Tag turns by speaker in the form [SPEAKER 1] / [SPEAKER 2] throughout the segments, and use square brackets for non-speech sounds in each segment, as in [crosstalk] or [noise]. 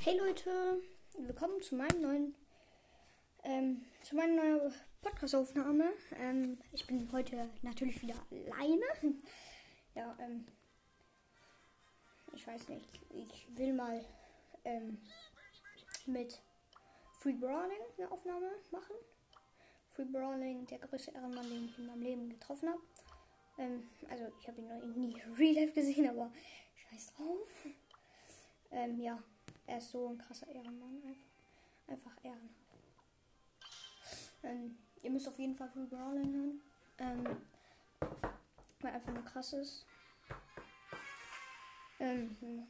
[SPEAKER 1] Hey Leute, willkommen zu meinem neuen, ähm, zu meiner neuen Podcast-Aufnahme. Ähm, ich bin heute natürlich wieder alleine. [laughs] Ja, ähm, ich weiß nicht, ich will mal ähm, mit Free Brawling eine Aufnahme machen. Free Brawling, der größte Ehrenmann, den ich in meinem Leben getroffen habe. Ähm, also ich habe ihn noch nie real life gesehen, aber scheiß drauf. Ähm, ja, er ist so ein krasser Ehrenmann. Einfach, einfach ehrenhaft. Ähm, ihr müsst auf jeden Fall Free Brawling hören. Ähm, weil einfach nur krass ist. Ähm,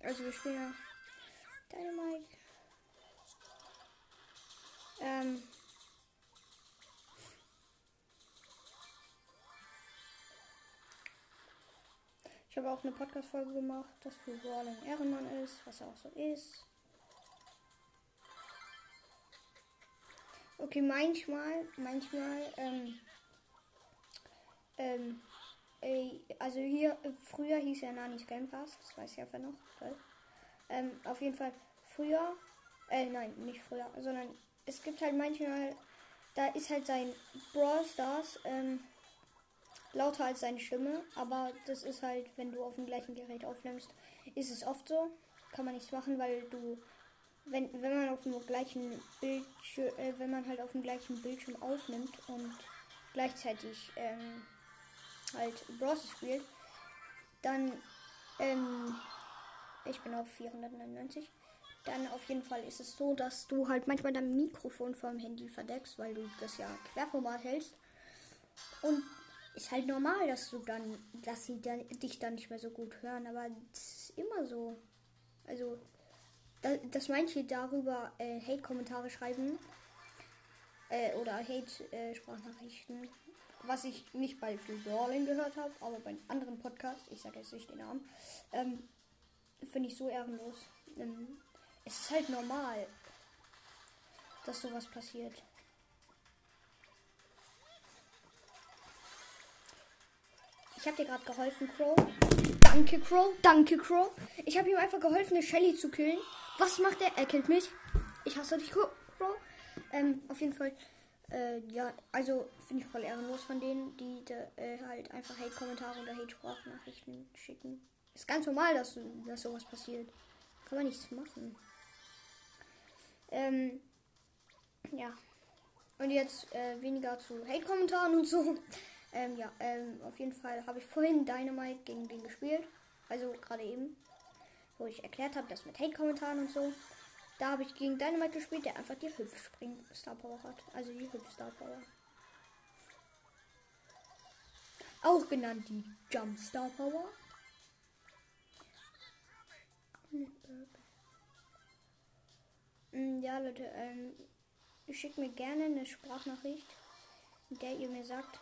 [SPEAKER 1] also wir spielen ja Dynamite. Ähm, Ich habe auch eine Podcast-Folge gemacht, dass für Brawling Ehrenmann ist, was er auch so ist. Okay, manchmal, manchmal, ähm, ähm, ey, also hier, früher hieß er Nanis Game Pass, das weiß ich einfach noch. Toll. Ähm, auf jeden Fall, früher, äh, nein, nicht früher, sondern es gibt halt manchmal, da ist halt sein Brawl Stars, ähm, lauter als seine Stimme, aber das ist halt, wenn du auf dem gleichen Gerät aufnimmst, ist es oft so. Kann man nichts machen, weil du, wenn, wenn man auf dem gleichen Bildschirm, äh, wenn man halt auf dem gleichen Bildschirm aufnimmt und gleichzeitig ähm, halt Bros spielt, dann, ähm, ich bin auf 499, dann auf jeden Fall ist es so, dass du halt manchmal dein Mikrofon vom Handy verdeckst, weil du das ja Querformat hältst. Und ist halt normal, dass du dann, dass sie dann, dich dann nicht mehr so gut hören, aber das ist immer so. Also, da, dass manche darüber äh, Hate-Kommentare schreiben äh, oder Hate-Sprachnachrichten, was ich nicht bei Phil Brawling gehört habe, aber bei anderen Podcasts, ich sage jetzt nicht den Namen, ähm, finde ich so ehrenlos. Ähm, es ist halt normal, dass sowas passiert. Ich habe dir gerade geholfen, Crow. Danke, Crow. Danke, Crow. Ich habe ihm einfach geholfen, eine Shelly zu killen. Was macht er? Er killt mich. Ich hasse dich, Crow. Ähm, auf jeden Fall. Äh, ja, also finde ich voll ehrenlos von denen, die de, äh, halt einfach Hate-Kommentare oder Hate-Sprachnachrichten schicken. Ist ganz normal, dass, dass sowas passiert. Kann man nichts machen. Ähm, ja. Und jetzt äh, weniger zu Hate-Kommentaren und so. Ähm, ja, ähm, auf jeden Fall habe ich vorhin Dynamite gegen den gespielt. Also gerade eben. Wo ich erklärt habe, das mit Hate-Kommentaren und so. Da habe ich gegen Dynamite gespielt, der einfach die Hüpf-Spring-Star Power hat. Also die Hüpf-Star Power. Auch genannt die Jump Star Power. Mm, ja, Leute, ähm, schickt mir gerne eine Sprachnachricht, in der ihr mir sagt,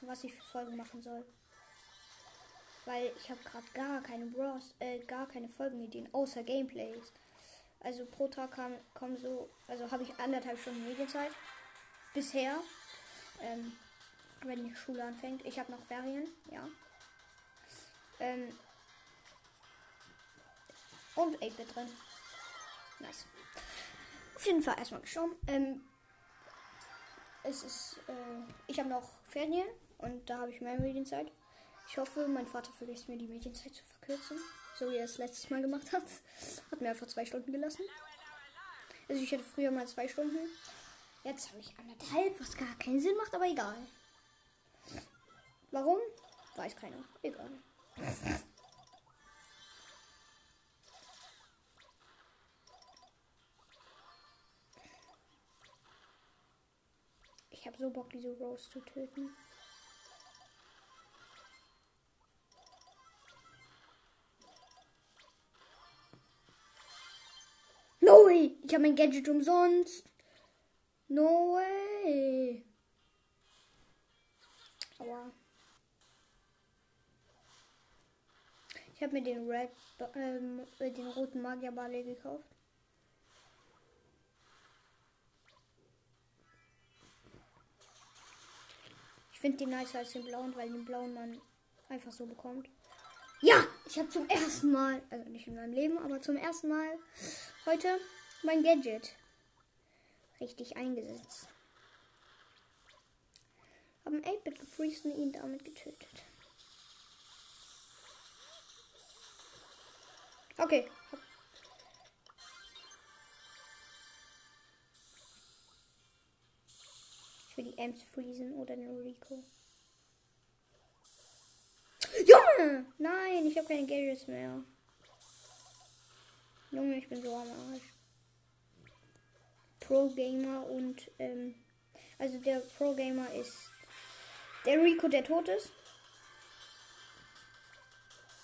[SPEAKER 1] was ich für Folgen machen soll. Weil ich habe gerade gar keine Bros, äh, gar keine Folgenideen, außer Gameplays. Also pro Tag kam, kommen so, also habe ich anderthalb Stunden Medienzeit. Bisher. Ähm, wenn die Schule anfängt. Ich habe noch Ferien, ja. Ähm, und 8-Bit drin. Nice. Auf jeden Fall erstmal geschaut. Ähm, es ist, äh, ich habe noch Ferien und da habe ich mehr Medienzeit. Ich hoffe, mein Vater vergisst mir die Medienzeit zu verkürzen. So wie er es letztes Mal gemacht hat. [laughs] Hat mir einfach zwei Stunden gelassen. Also ich hatte früher mal zwei Stunden. Jetzt habe ich anderthalb, was gar keinen Sinn macht, aber egal. Warum? Weiß keiner. Egal. Ich habe so Bock, diese Rose zu töten. Habe mein Gadget umsonst. No way! Aua. Ich habe mir den Red, ähm, den roten Magierballe gekauft. Ich finde den nicer als den blauen, weil den blauen man einfach so bekommt. Ja, ich habe zum ersten Mal, also nicht in meinem Leben, aber zum ersten Mal heute mein Gadget richtig eingesetzt. Haben 8-Bit gefreezed und ihn damit getötet. Okay. Ich will die Ems freezen oder den Rico. Junge! Nein, ich habe keine Gadgets mehr. Junge, ich bin so am Arsch. Pro Gamer und ähm, also der Pro Gamer ist der Rico, der tot ist.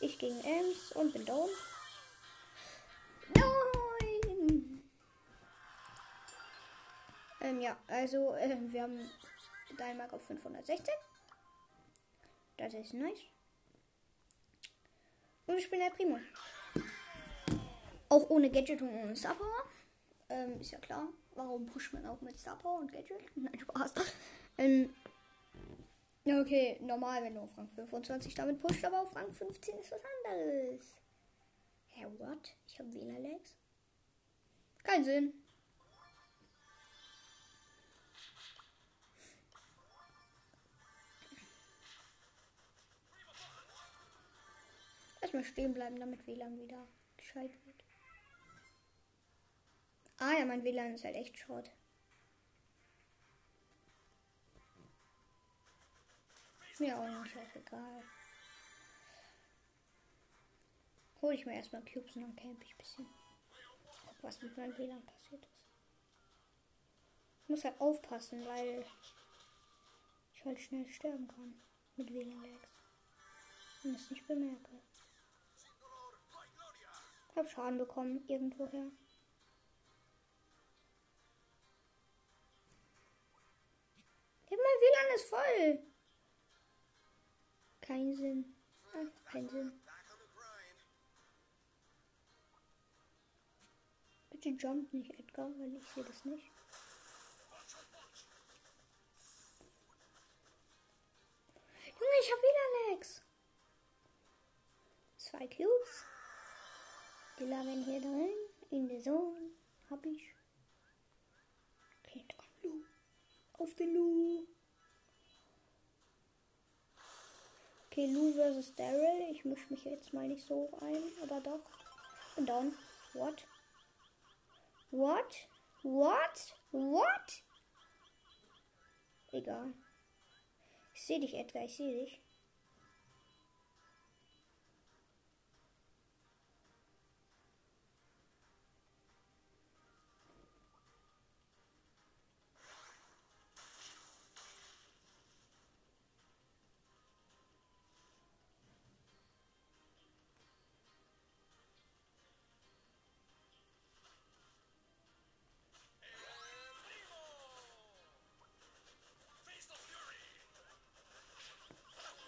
[SPEAKER 1] Ich gegen Ems und bin down. Nein! Ähm, ja, also äh, wir haben Dynmark auf 516. Das ist nice. Und ich bin der Primo. Auch ohne Gadget und ohne Star. Ähm, ist ja klar. Warum pusht man auch mit Star Power und Gadget? [laughs] Nein, Spaß. Ähm, okay, normal, wenn du auf Rang 25 damit pusht, aber auf Rang 15 ist was anderes. Hä, what? Ich habe WLAN-Lags? Kein Sinn. Erstmal stehen bleiben, damit WLAN wieder gescheit wird. Ah ja, mein WLAN ist halt echt short. Mir auch nicht auch egal. Hol ich mir erstmal Cubes und dann camp ich ein bisschen. Guck, was mit meinem WLAN passiert ist. Ich muss halt aufpassen, weil ich halt schnell sterben kann mit WLAN-Lags. Und es nicht bemerke. Ich hab Schaden bekommen, irgendwoher. WLAN ist voll. Kein Sinn. Einfach kein Sinn. Bitte jump nicht, Edgar, weil ich sehe das nicht. Junge, ich habe wieder Lex. Zwei Cubes. Die lagern hier drin. In der Zone. Hab ich. Okay. Auf den Lu. Okay, Lu versus Daryl. Ich mische mich jetzt mal nicht so ein, aber doch. Und dann. What? What? What? What? Egal. Ich sehe dich, Edgar. Ich sehe dich.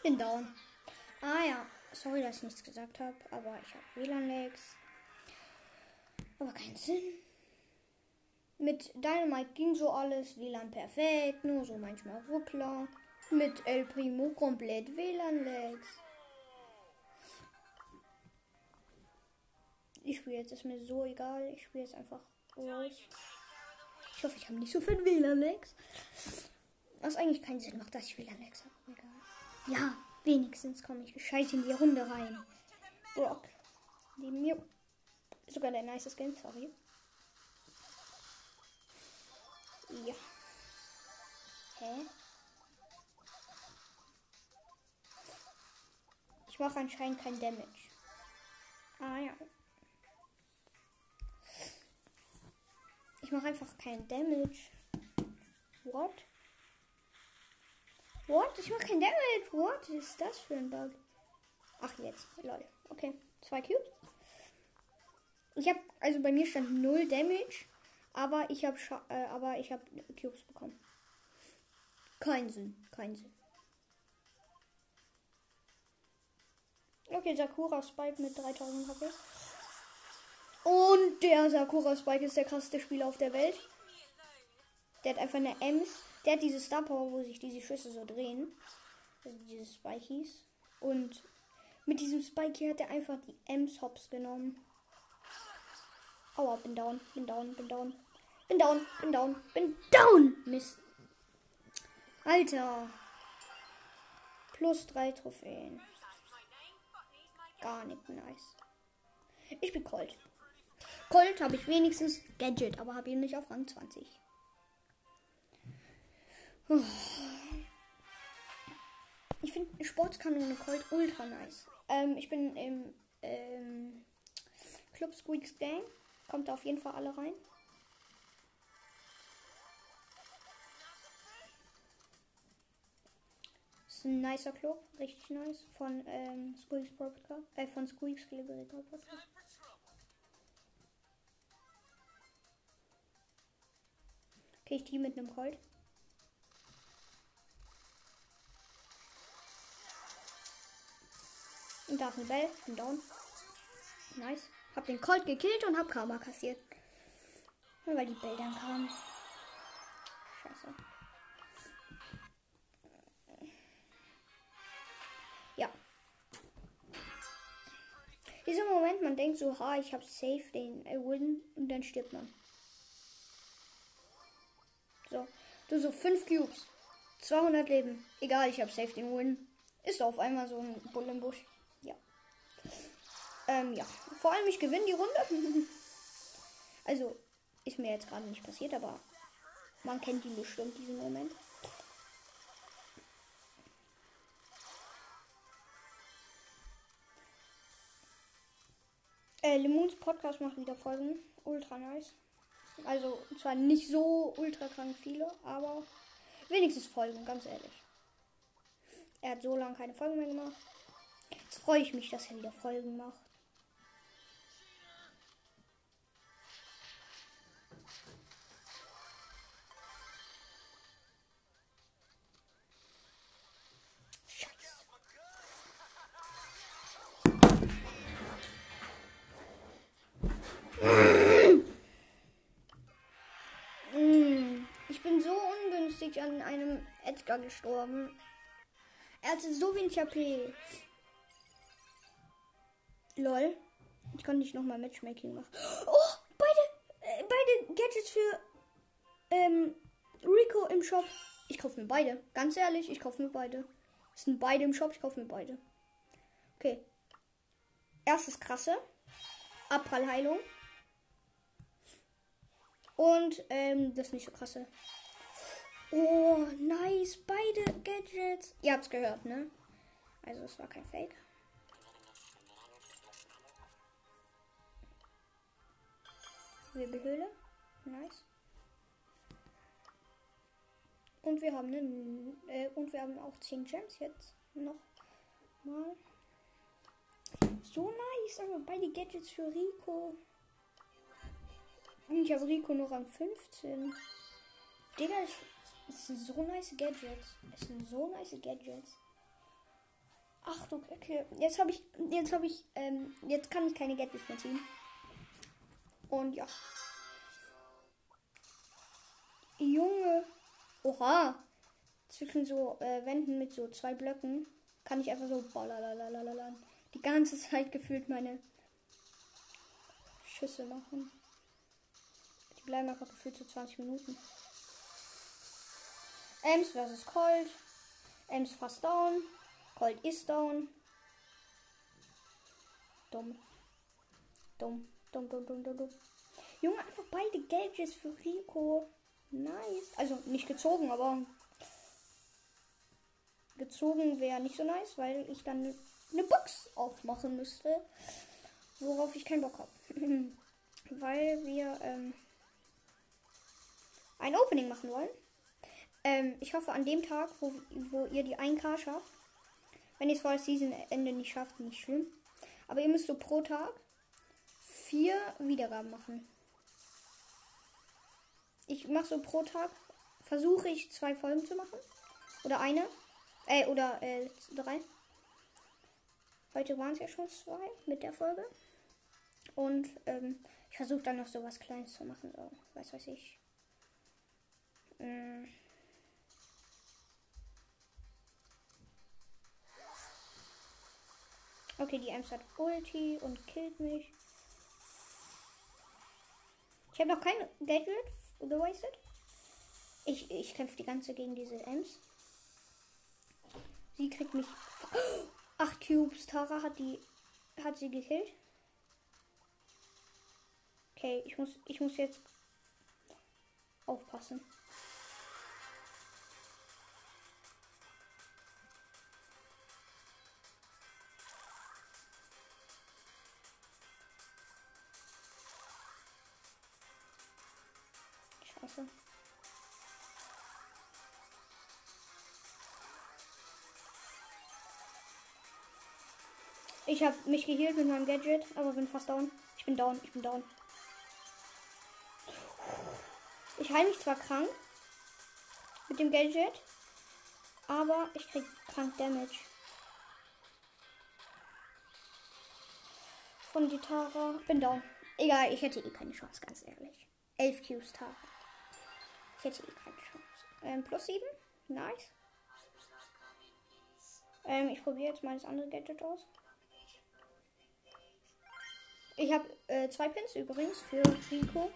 [SPEAKER 1] Bin down. Ah ja, sorry, dass ich nichts gesagt habe, aber ich habe WLAN-Lags. Aber keinen Sinn. Mit Dynamite ging so alles, WLAN perfekt, nur so manchmal Ruckler. Mit El Primo komplett WLAN-Lags. Ich spiele jetzt, ist mir so egal. Ich spiele jetzt einfach raus. Ich hoffe, ich habe nicht so viel WLAN-Lags. Was eigentlich keinen Sinn macht, dass ich WLAN-Lags habe. Egal. Ja, wenigstens komme ich gescheit in die Runde rein. Brock. Neben mir. Sogar der nice Skin, sorry. Ja. Hä? Ich mache anscheinend kein Damage. Ah ja. Ich mache einfach kein Damage. What? What? Ich mache kein Damage. What ist das für ein Bug? Ach, jetzt. Lol. Okay. Zwei Cubes. Ich habe, also bei mir stand null Damage, aber ich habe, äh, aber ich habe Cubes bekommen. Kein Sinn. Kein Sinn. Okay, Sakura Spike mit 3000 HP. Und der Sakura Spike ist der krasseste Spieler auf der Welt. Der hat einfach eine Ems. Der hat diese Star Power, wo sich diese Schüsse so drehen. Also diese Spikies. Und Mit diesem Spike hier hat er einfach die Ems hops genommen. Aua, bin down, bin down, bin down. Bin down, bin down, bin down. Mist. Alter. Plus drei Trophäen. Gar nicht nice. Ich bin Colt. Colt habe ich wenigstens Gadget, aber habe ihn nicht auf Rang 20. Ich finde Sportskanone Colt ultra nice. Ähm, ich bin im ähm, Club Squeaks Gang. Kommt da auf jeden Fall alle rein. Ist ein nicer Club, richtig nice. Von ähm, Squeaks Podcast, äh, von Squeaks Gliberica. Okay, ich team mit einem Colt. Und da ist eine Bell. Bin down. Nice. Hab den Colt gekillt und hab Karma kassiert. Weil die Bell dann kamen. Scheiße. Ja. Dieser Moment, man denkt so, ha, ich hab safe den äh, Win und dann stirbt man. So. Du so 5 Cubes. 200 Leben. Egal, ich hab safe den Win. Ist auf einmal so ein Bull im Busch. Ja. Ähm, ja. Vor allem, ich gewinne die Runde. [laughs] also, ist mir jetzt gerade nicht passiert, aber man kennt ihn bestimmt, diesen Moment. Äh, Lemons Podcast macht wieder Folgen. Ultra nice. Also zwar nicht so ultra krank viele, aber wenigstens Folgen, ganz ehrlich. Er hat so lange keine Folgen mehr gemacht. Jetzt freue ich mich, dass er wieder Folgen macht. Edgar gestorben. Er hatte so wenig HP. Lol. Ich konnte nicht nochmal Matchmaking machen. Oh, beide, äh, beide Gadgets für ähm, Rico im Shop. Ich kaufe mir beide. Ganz ehrlich, ich kaufe mir beide. Es sind beide im Shop, ich kaufe mir beide. Okay. Erstes krasse. Abprallheilung. Und ähm, das nicht so krasse. Oh, nice. Beide Gadgets. Ihr habt's gehört, ne? Also es war kein Fake. Wirbelhöhle. Nice. Und wir haben einen, äh, und wir haben auch 10 Gems jetzt noch mal. So nice, aber beide Gadgets für Rico. Und ich habe Rico noch an 15. Digga, ich, es sind so nice Gadgets. Es sind so nice Gadgets. Achtung, okay. Jetzt habe ich, jetzt habe ich, ähm, jetzt kann ich keine Gadgets mehr ziehen. Und ja. Junge. Oha. Zwischen so äh, Wänden mit so zwei Blöcken kann ich einfach so die ganze [laughs] Zeit gefühlt meine Schüsse machen. Die bleiben einfach gefühlt so 20 Minuten. Ems versus Colt. Ems fast down. Colt ist down. Dumm. Dumm. Dumm, dumm, dumm, dumm, dumm. Junge, einfach beide Gadgets für Rico. Nice. Also nicht gezogen, aber gezogen wäre nicht so nice, weil ich dann eine Box aufmachen müsste. Worauf ich keinen Bock habe. [clears throat] weil wir ähm, ein Opening machen wollen. Ähm, ich hoffe an dem Tag, wo, wo ihr die 1K schafft. Wenn ihr es vor das Season-Ende nicht schafft, nicht schlimm. Aber ihr müsst so pro Tag vier Wiedergaben machen. Ich mache so pro Tag, versuche ich zwei Folgen zu machen. Oder eine. Äh, oder äh, drei. Heute waren es ja schon zwei mit der Folge. Und ähm, ich versuche dann noch so was Kleines zu machen. So, was weiß ich. Ähm, Okay, die Ems hat Ulti und killt mich. Ich habe noch kein Gadget gewastet. Ich, ich kämpfe die ganze gegen diese Ems. Sie kriegt mich. [gasps] Acht Cubes. Tara hat die. Hat sie gekillt. Okay, ich muss, ich muss jetzt aufpassen. Ich habe mich geheilt mit meinem Gadget, aber bin fast down. Ich bin down, ich bin down. Ich heile mich zwar krank mit dem Gadget, aber ich krieg krank Damage. Von die Tara. Bin down. Egal, ich hätte eh keine Chance, ganz ehrlich. 11 Cubes Tara. Ich hätte eh keine Chance. Ähm, plus 7. Nice. Ähm, ich probiere jetzt mal das andere Gadget aus. Ich habe äh, zwei Pins übrigens für Rico.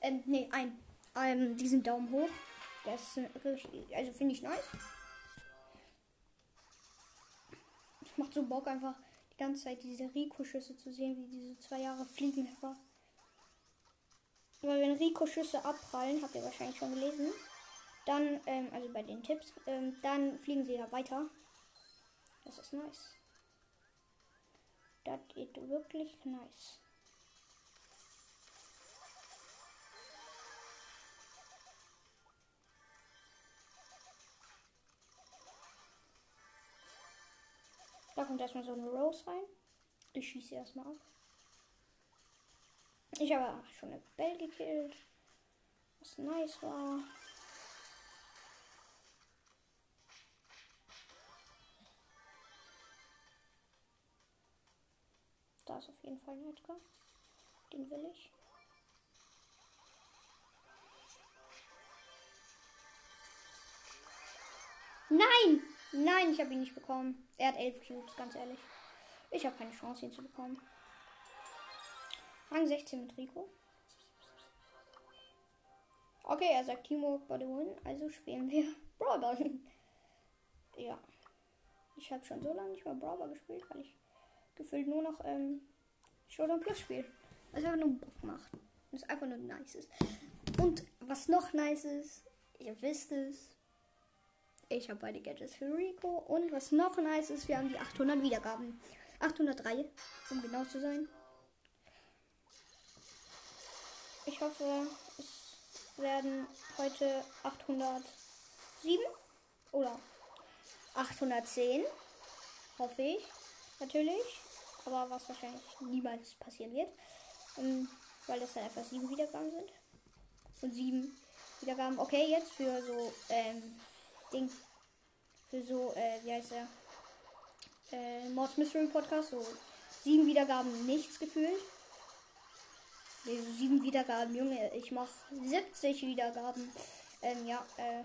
[SPEAKER 1] Ähm, nee, ein. Ähm, diesen Daumen hoch. Das also finde ich nice. Es macht so Bock einfach die ganze Zeit diese Rico-Schüsse zu sehen, wie diese zwei Jahre fliegen einfach. Weil wenn Rico-Schüsse abprallen, habt ihr wahrscheinlich schon gelesen, dann, ähm, also bei den Tipps, ähm, dann fliegen sie ja weiter. Das ist nice. Das geht wirklich nice. Da kommt erstmal so eine Rose rein. Ich schieße erstmal ab. Ich habe schon eine Bell gekillt. Was nice war. Da ist auf jeden Fall ein Edgar. Den will ich. Nein! Nein, ich habe ihn nicht bekommen. Er hat 11 Cubes, ganz ehrlich. Ich habe keine Chance, ihn zu bekommen. Rang 16 mit Rico. Okay, er sagt Timo by the win, also spielen wir [laughs] Brawler. ja. Ich habe schon so lange nicht mehr Brawler gespielt, weil ich gefühlt nur noch ähm, Showdown Plus spiele. Was einfach nur Bock macht. Und es einfach nur nice ist. Und was noch nice ist, ihr wisst es, ich habe beide Gadgets für Rico. Und was noch nice ist, wir haben die 800 Wiedergaben. 803, um genau zu sein. Ich hoffe, es werden heute 807 oder 810. Hoffe ich. Natürlich. Aber was wahrscheinlich niemals passieren wird. Ähm, weil das dann einfach sieben Wiedergaben sind. Und sieben Wiedergaben. Okay, jetzt für so ähm, Ding. Für so, äh, wie heißt er? Äh, Mods Mystery Podcast. So sieben Wiedergaben nichts gefühlt. Nee, so sieben Wiedergaben, Junge. Ich mach 70 Wiedergaben. Ähm, ja, äh.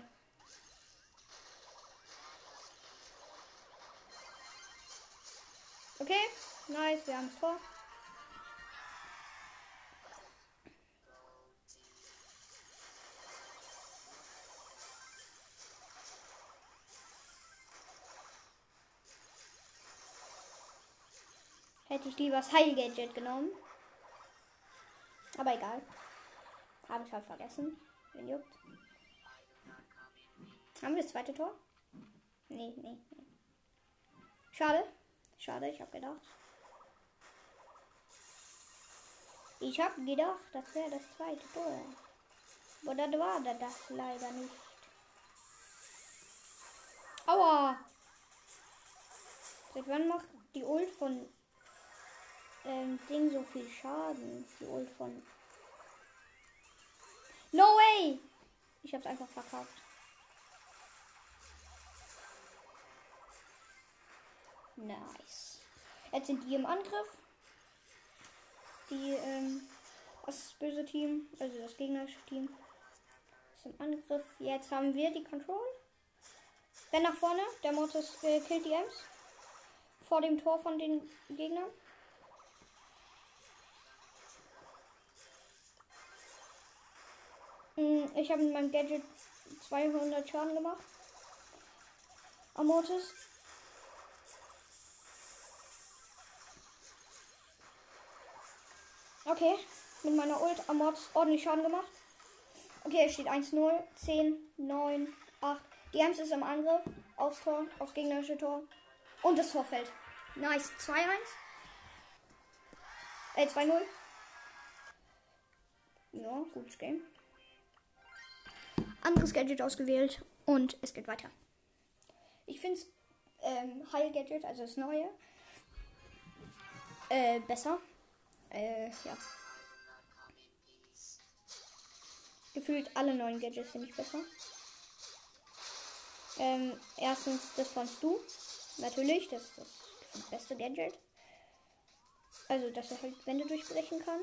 [SPEAKER 1] Okay, nice, wir haben es vor. Hätte ich lieber das Heil Gadget genommen. Aber egal. Habe ich halt vergessen. Wen juckt. Haben wir das zweite Tor? Nee, nee, nee. Schade. Schade, ich habe gedacht. Ich habe gedacht, das wäre das zweite Tor. Aber das war das leider nicht. Aua! Seit wann macht die Ult von ähm, Ding so viel Schaden. Die Ult von. No way! Ich hab's einfach verkackt. Nice. Jetzt sind die im Angriff. Die, ähm, das böse Team, also das gegnerische Team, ist im Angriff. Jetzt haben wir die Control. Renn nach vorne, der Mortis äh, killt die Ems. vor dem Tor von den Gegnern. Hm, Ich habe mit meinem Gadget 200 Schaden gemacht. Amortis. Okay, mit meiner Ult Amortis ordentlich Schaden gemacht. Okay, es steht 1-0, 10, 9, 8. Die Ems ist im Angriff. Aufs Tor, aufs gegnerische Tor. Und das Tor fällt. Nice. 2-1. Äh, 2-0. Ja, gutes Game. Anderes Gadget ausgewählt. Und es geht weiter. Ich finde es ähm, Heil Gadget, also das neue, äh, besser. Äh, ja. Gefühlt alle neuen Gadgets finde ich besser. Ähm, erstens, das fandst du. Natürlich, das ist das beste Gadget. Also, dass er halt Wände durchbrechen kann.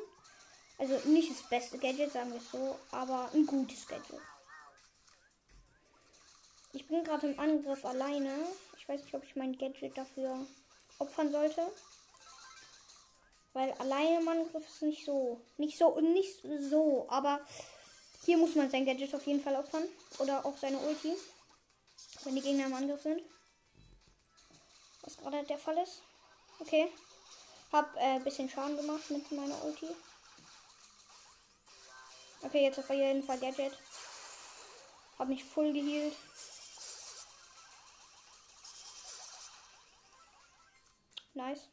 [SPEAKER 1] Also nicht das beste Gadget, sagen wir es so, aber ein gutes Gadget. Ich bin gerade im Angriff alleine. Ich weiß nicht, ob ich mein Gadget dafür opfern sollte. Weil alleine im Angriff ist nicht so. Nicht so nicht so. Aber hier muss man sein Gadget auf jeden Fall opfern. Oder auch seine Ulti. Wenn die Gegner im Angriff sind. Was gerade der Fall ist. Okay. Hab ein äh, bisschen Schaden gemacht mit meiner Ulti. Okay, jetzt auf jeden Fall Gadget. Hab mich voll geheilt. Nice.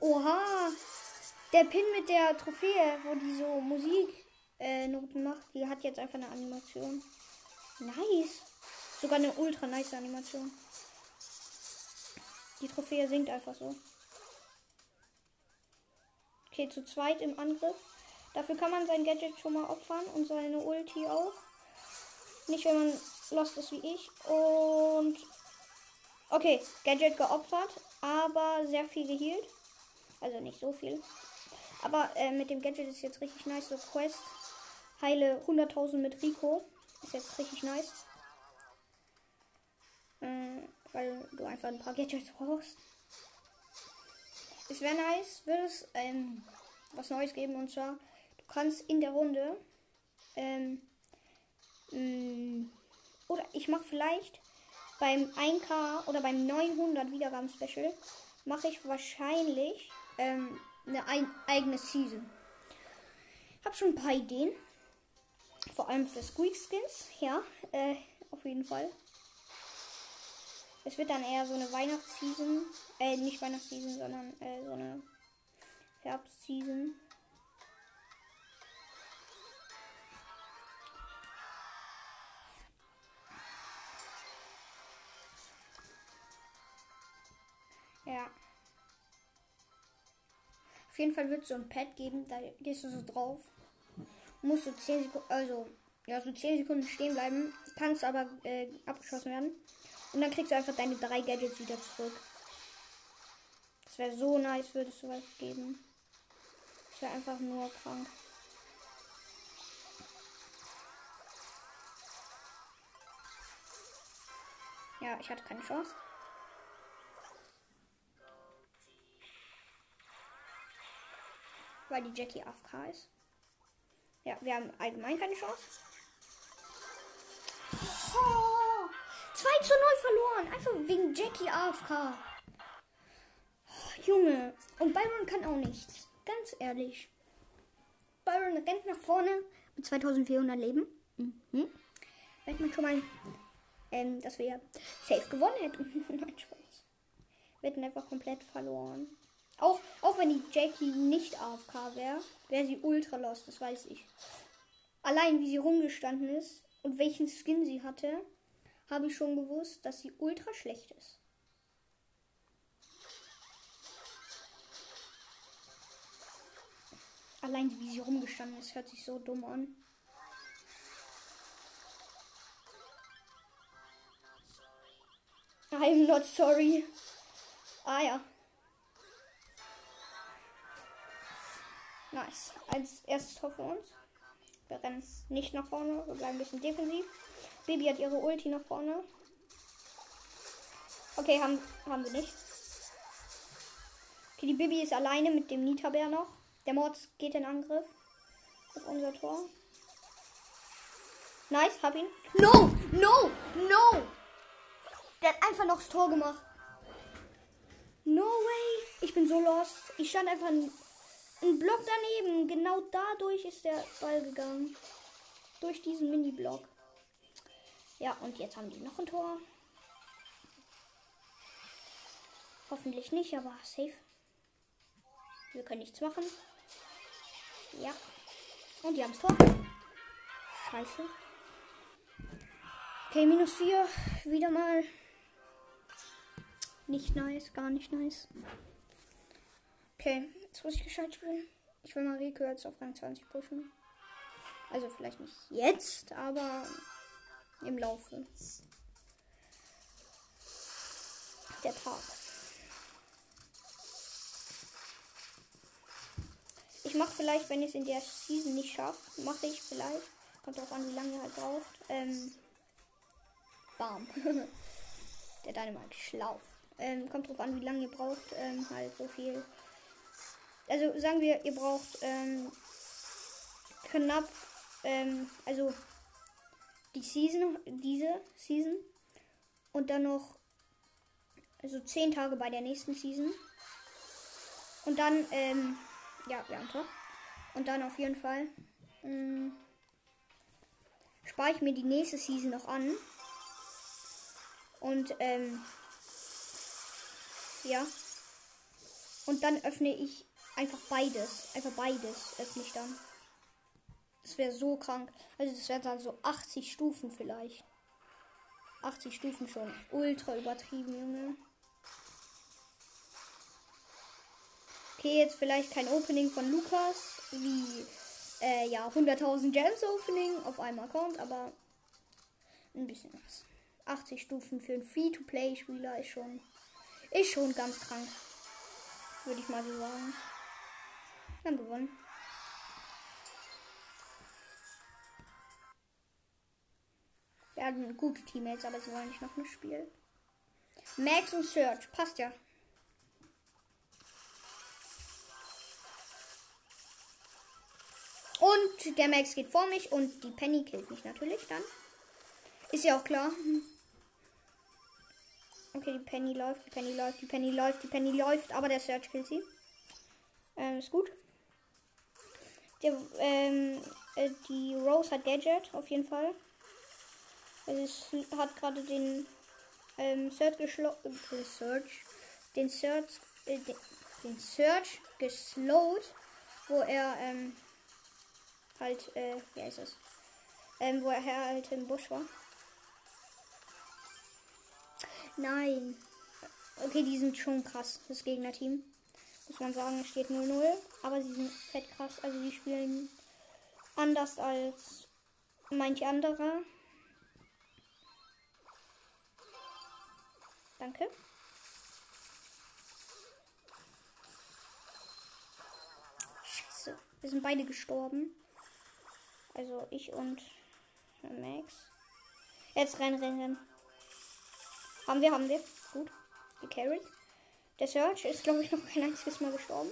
[SPEAKER 1] Oha! Der Pin mit der Trophäe, wo die so Musiknoten äh, macht, die hat jetzt einfach eine Animation. Nice. Sogar eine ultra nice Animation. Die Trophäe singt einfach so. Okay, zu zweit im Angriff. Dafür kann man sein Gadget schon mal opfern und seine Ulti auch. Nicht, wenn man lost ist wie ich. Und. Okay, Gadget geopfert, aber sehr viel geheilt. Also nicht so viel. Aber äh, mit dem Gadget ist jetzt richtig nice. So Quest. Heile 100.000 mit Rico. Ist jetzt richtig nice. Äh, weil du einfach ein paar Gadgets brauchst. Es wäre nice, würde es ähm, was Neues geben. Und zwar, du kannst in der Runde. Ähm, mh, oder ich mache vielleicht beim 1K oder beim 900 Wiedergaben Special mache ich wahrscheinlich ähm, eine ein, eigene Season. Hab schon ein paar Ideen. Vor allem für Squeak Skins. Ja, äh, auf jeden Fall. Es wird dann eher so eine Weihnachtsseason. Äh, nicht Weihnachtsseason, sondern äh, so eine Herbstseason. Ja. Auf jeden Fall wird es so ein Pad geben, da gehst du so drauf. Musst du 10 Sekunden, also ja, so 10 Sekunden stehen bleiben, kannst aber äh, abgeschossen werden. Und dann kriegst du einfach deine drei Gadgets wieder zurück. Das wäre so nice, würde es sowas geben. Das wäre einfach nur krank. Ja, ich hatte keine Chance. Weil die Jackie AFK ist. Ja, wir haben allgemein keine Chance. Oh, 2 zu 0 verloren. Einfach wegen Jackie AFK. Oh, Junge. Und Byron kann auch nichts. Ganz ehrlich. Byron rennt nach vorne mit 2400 Leben. Mhm. Merkt man schon mal, ähm, dass wir safe gewonnen hätten. [laughs] Nein, Spaß. Wir hätten einfach komplett verloren. Auch, auch wenn die Jackie nicht AFK wäre, wäre sie ultra lost, das weiß ich. Allein wie sie rumgestanden ist und welchen Skin sie hatte, habe ich schon gewusst, dass sie ultra schlecht ist. Allein wie sie rumgestanden ist, hört sich so dumm an. I'm not sorry. Ah ja. Nice. Als erstes Tor für uns. Wir rennen nicht nach vorne. Wir bleiben ein bisschen defensiv. Baby hat ihre Ulti nach vorne. Okay, haben, haben wir nicht. Okay, die Bibi ist alleine mit dem Nita-Bär noch. Der Mord geht in Angriff auf unser Tor. Nice, hab ihn. No, no, no. Der hat einfach noch das Tor gemacht. No way. Ich bin so lost. Ich stand einfach ein, Block daneben. Genau dadurch ist der Ball gegangen. Durch diesen Mini-Block. Ja, und jetzt haben die noch ein Tor. Hoffentlich nicht, aber safe. Wir können nichts machen. Ja. Und die haben das Tor. Scheiße. Okay, minus 4. Wieder mal. Nicht nice, gar nicht nice. Okay, jetzt muss ich gescheit spielen. Ich will mal Rico jetzt auf Rang 20 pushen. Also vielleicht nicht jetzt, aber im Laufe der Tag. Ich mache vielleicht, wenn ich es in der Season nicht schaffe, mache ich vielleicht, kommt drauf an, wie lange ihr halt braucht, ähm, Bam. [laughs] der Dynamite schlau. Ähm, kommt drauf an, wie lange ihr braucht, ähm, halt so viel. Also sagen wir, ihr braucht ähm, knapp, ähm, also die Season, diese Season und dann noch also 10 Tage bei der nächsten Season. Und dann, ähm, ja, wir haben Tor. Und dann auf jeden Fall ähm, spare ich mir die nächste Season noch an. Und, ähm, ja. Und dann öffne ich einfach beides. Einfach beides öffne ich dann. Das wäre so krank. Also das wären dann so 80 Stufen vielleicht. 80 Stufen schon. Ultra übertrieben, Junge. Okay, jetzt vielleicht kein Opening von Lukas, wie äh, ja 100.000 Gems Opening auf einem Account, aber ein bisschen was. 80 Stufen für einen Free-to-Play-Spieler ist schon, ist schon ganz krank. Würde ich mal so sagen. Wir haben gewonnen. Wir hatten gute Teammates, aber sie wollen nicht noch ein Spiel. Max und Search, passt ja. Und der Max geht vor mich und die Penny killt mich natürlich dann. Ist ja auch klar. Okay, die Penny läuft, die Penny läuft, die Penny läuft, die Penny läuft, aber der Search killt sie. Ähm, ist gut. Der, ähm, äh, die Rose hat Gadget, auf jeden Fall. Also es hat gerade den ähm, Search geschlossen. Äh. Den Search. Äh, den, den Search geslowt, wo er ähm, halt, äh, wie heißt es? Ähm, wo er halt im Busch war. Nein. Okay, die sind schon krass, das Gegnerteam. Muss man sagen, es steht 0-0. Aber sie sind fett krass. Also die spielen anders als manche andere. Danke. Scheiße. Wir sind beide gestorben. Also ich und Max. Jetzt rennen, rennen, rennen. Haben wir, haben wir. Gut. Gecarried. Der Search ist, glaube ich, noch kein einziges Mal gestorben.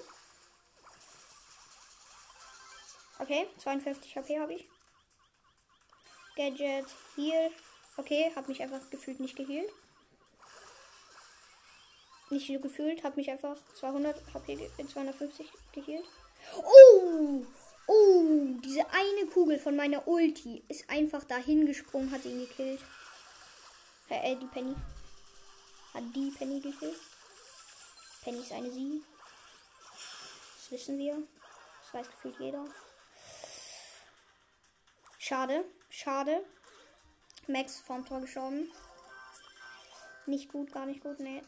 [SPEAKER 1] Okay, 52 HP habe ich. Gadget, Heal. Okay, habe mich einfach gefühlt nicht geheilt. Nicht so gefühlt, habe mich einfach 200 HP, 250 geheilt. Oh! Oh, diese eine Kugel von meiner Ulti ist einfach dahin gesprungen, hat ihn gekillt. Äh, die Penny. Hat die Penny gekillt. Penny ist eine sie. Das wissen wir. Das weiß gefühlt jeder. Schade. Schade. Max vom Tor geschoben. Nicht gut, gar nicht gut, nee.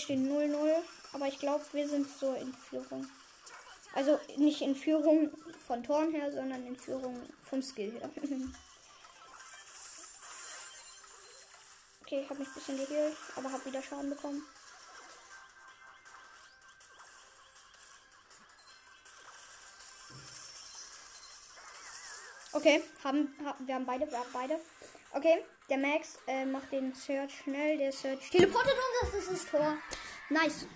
[SPEAKER 1] Stehen 0-0. Aber ich glaube, wir sind so in Führung. Also nicht in Führung von Toren her, sondern in Führung vom Skill her. [laughs] Okay, ich habe mich ein bisschen geheilt, aber habe wieder Schaden bekommen. Okay, haben, haben, wir haben beide, wir haben beide. Okay, der Max äh, macht den Search schnell. Der Search teleportet uns, das ist das Tor. Nice.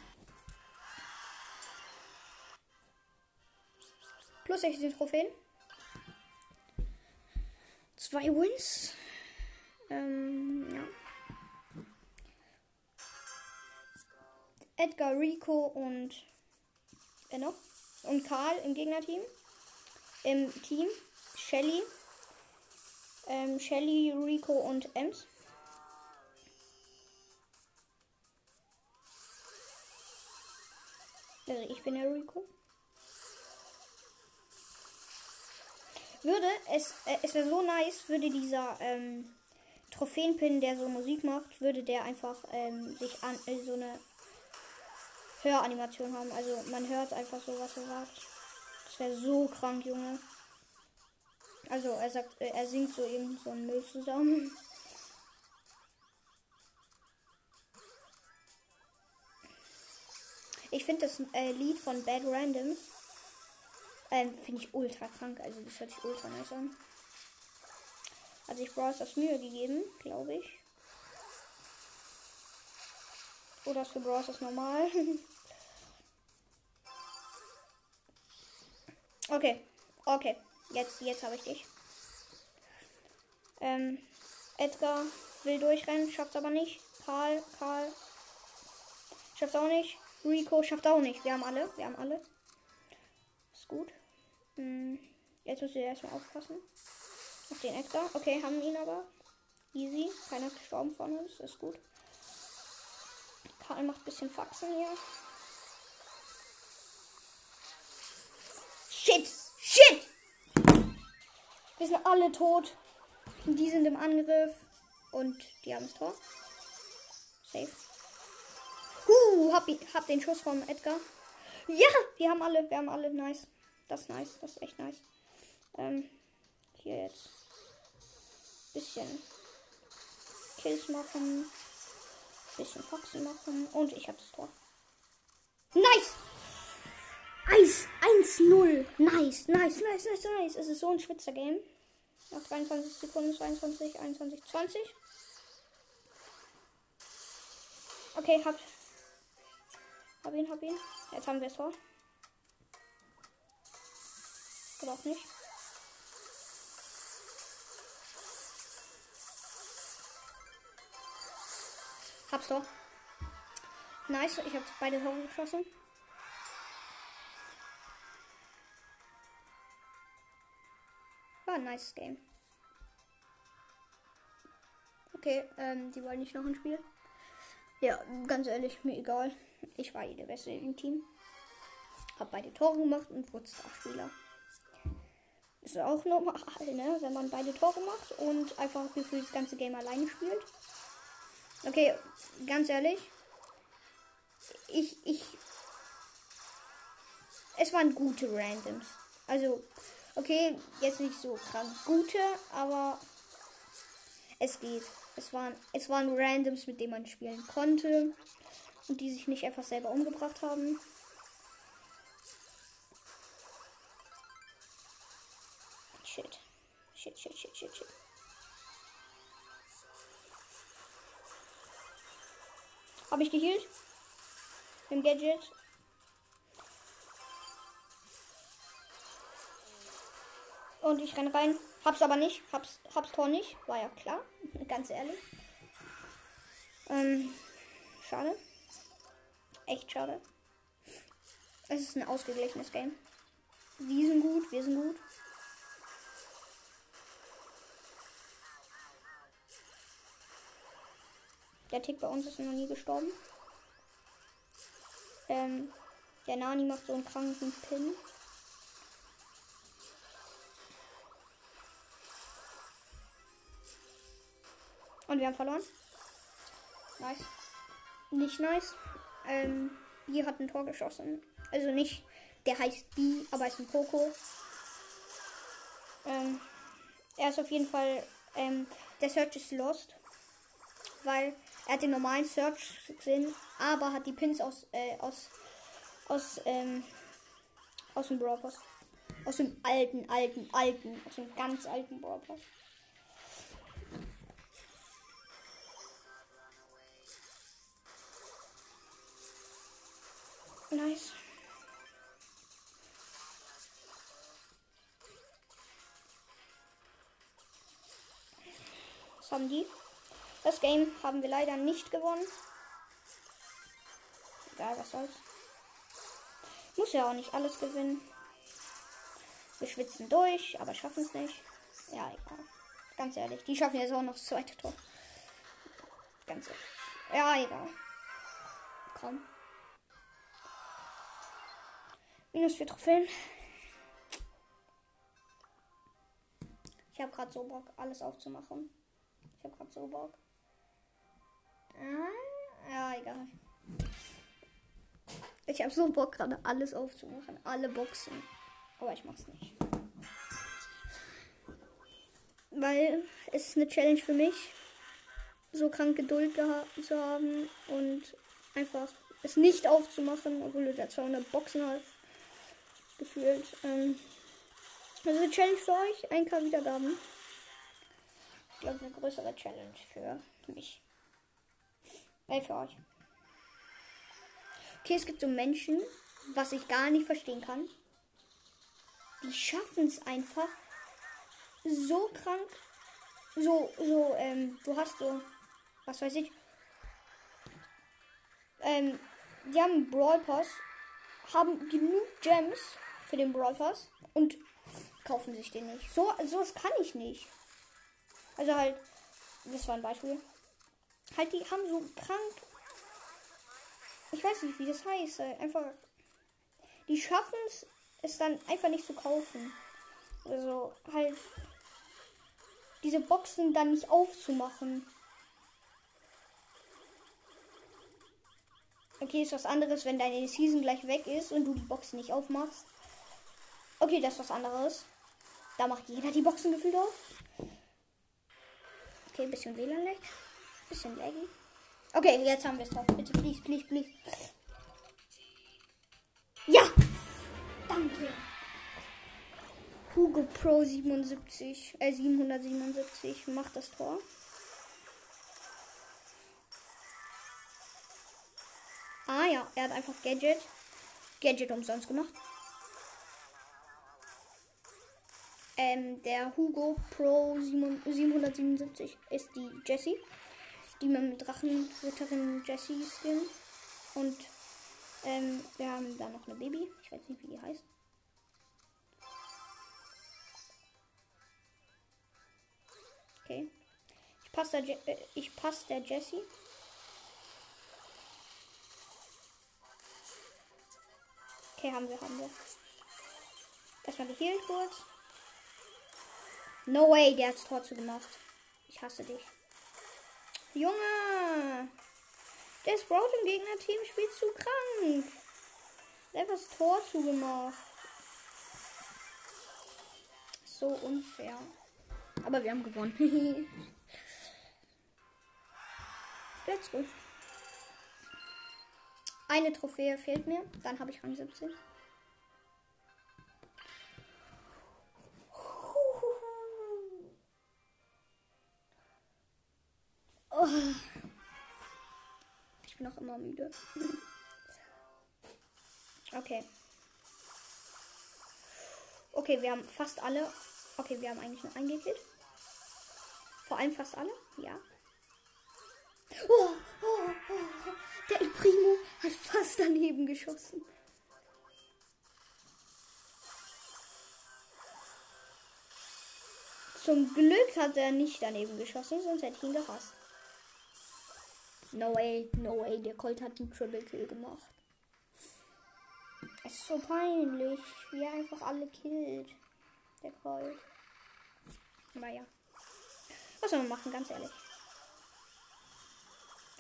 [SPEAKER 1] Plus 16 Trophäen. Zwei Wins. Ähm, ja. Edgar, Rico und wer noch? Und Karl im Gegnerteam. Im Team. Shelly. Ähm, Shelly, Rico und Ems. Also ich bin der Rico. Würde es, äh, es wäre so nice, würde dieser ähm, Trophäenpin, der so Musik macht, würde der einfach ähm, sich an äh, so eine Höranimation haben. Also man hört einfach so, was er sagt. Das wäre so krank, Junge. Also er sagt, äh, er singt so irgend so einen Müll zusammen. Ich finde das äh, Lied von Bad Randoms ähm, finde ich ultra krank. Also das hört sich ultra nice an. Also ich Brawl das Mühe gegeben, glaube ich. Oder ist für Brawl das normal? [laughs] okay, okay. Jetzt, jetzt habe ich dich. Ähm, Edgar will durchrennen, schafft aber nicht. Karl, Karl. Schafft auch nicht. Rico schafft auch nicht. Wir haben alle, wir haben alle. Ist gut. Hm, jetzt müssen wir erstmal aufpassen. Auf den Edgar. Okay, haben ihn aber. Easy. Keiner ist gestorben von uns. Ist gut. Karl macht ein bisschen Faxen hier. Shit! Shit! Wir sind alle tot. Die sind im Angriff. Und die haben das Tor. Safe. Uh, hab, hab den Schuss vom Edgar. Ja, wir haben alle, wir haben alle. Nice. Das ist nice. Das ist echt nice. Ähm, hier jetzt. Bisschen Kills machen. Bisschen Foxen machen. Und ich habe das Tor. Nice! Eis, 1-0. Nice, nice, nice, nice, nice. Es ist so ein Schwitzer Game. Nach 23 Sekunden, 22, 21, 20. Okay, hab. Hab ihn, hab ihn. Jetzt haben wir es vor. Oder auch nicht. Hab's doch. Nice, ich habe beide Tore geschossen. Ein nice Game. Okay, ähm, die wollen nicht noch ein Spiel. Ja, ganz ehrlich, mir egal. Ich war eh der Beste im Team. Hab beide Tore gemacht und wurde Starspieler. Ist auch normal, ne? Wenn man beide Tore macht und einfach für das ganze Game alleine spielt. Okay, ganz ehrlich. Ich, ich. Es waren gute Randoms. Also, okay, jetzt nicht so krank gute, aber es geht. Es waren, es waren Randoms, mit denen man spielen konnte und die sich nicht einfach selber umgebracht haben. Shit. Shit, shit, shit, shit, shit. Habe ich geheilt? Im Gadget. Und ich renne rein. Hab's aber nicht. Hab's, hab's Tor nicht. War ja klar. [laughs] Ganz ehrlich. Ähm, schade. Echt schade. Es ist ein ausgeglichenes Game. Die sind gut, wir sind gut. Der Tick bei uns ist noch nie gestorben. Ähm, der Nani macht so einen kranken Pin. Und wir haben verloren. Nice. Nicht nice. Ähm, B hat ein Tor geschossen. Also nicht, der heißt B, aber ist ein Poco. Ähm, er ist auf jeden Fall, ähm, der Search ist lost. weil er hat den normalen Search-Sinn, aber hat die Pins aus, äh, aus, aus, ähm, aus dem Brawl. Aus dem alten, alten, alten, aus dem ganz alten Brawl Nice. Was haben die? Das Game haben wir leider nicht gewonnen. Egal, was soll's. Muss ja auch nicht alles gewinnen. Wir schwitzen durch, aber schaffen es nicht. Ja, egal. Ganz ehrlich, die schaffen jetzt auch noch das zweite Tor. Ganz ehrlich. Ja, egal. Komm. Minus vier Trophäen. Ich habe gerade so Bock, alles aufzumachen. Ich habe gerade so Bock. Ja, egal. Ich habe so Bock, gerade alles aufzumachen. Alle Boxen. Aber ich mach's nicht. Weil es ist eine Challenge für mich, so krank Geduld zu haben und einfach es nicht aufzumachen, obwohl du da 200 Boxen hast. Gefühlt. Ähm, also Challenge für euch, 1K Wiedergaben. Ich glaube, eine größere Challenge für mich. Äh, für euch. Okay, es gibt so Menschen, was ich gar nicht verstehen kann. Die schaffen es einfach so krank. So, so, ähm, du hast so, was weiß ich. Ähm, die haben Brawl Pass, haben genug Gems für den Brawl Pass und kaufen sich den nicht. So, sowas kann ich nicht. Also halt, das war ein Beispiel. Halt, die haben so krank. Ich weiß nicht, wie das heißt. Einfach. Die schaffen es, es dann einfach nicht zu kaufen. Also halt. Diese Boxen dann nicht aufzumachen. Okay, ist was anderes, wenn deine Season gleich weg ist und du die Boxen nicht aufmachst. Okay, das ist was anderes. Da macht jeder die Boxen gefühlt auf. Okay, ein bisschen WLAN-Lag. Bisschen laggy. Okay, jetzt haben wir es drauf. Bitte, please, please, please. Ja! Danke. Hugo Pro 77, äh 777 macht das Tor. Ah ja, er hat einfach Gadget. Gadget umsonst gemacht. Ähm, der Hugo Pro 777 ist die Jessie. Die mit dem Drachenritterin Jessie Skin. Und ähm, wir haben da noch eine Baby. Ich weiß nicht, wie die heißt. Okay. Ich passe der, Je äh, ich passe der Jessie. Okay, haben wir, haben wir. Erstmal geheilt kurz. No way, der hat's Tor gemacht. Ich hasse dich. Junge! Der Sprout im Gegnerteam spielt zu krank. Der hat das Tor zugemacht. So unfair. Aber wir haben gewonnen. [laughs] Let's go. Eine Trophäe fehlt mir. Dann habe ich Rang 17. Oh. Ich bin auch immer müde. okay. Okay, wir haben fast alle. Okay, wir haben eigentlich nur eingekillt. Vor allem fast alle. Ja. Oh, oh, oh. Der El Primo hat fast daneben geschossen. Zum Glück hat er nicht daneben geschossen, sonst hätte ich ihn gehasst. No way, no way, der Colt hat einen Triple Kill gemacht. Es ist so peinlich, wie er einfach alle killt. Der Colt. Aber ja. Was soll man machen, ganz ehrlich.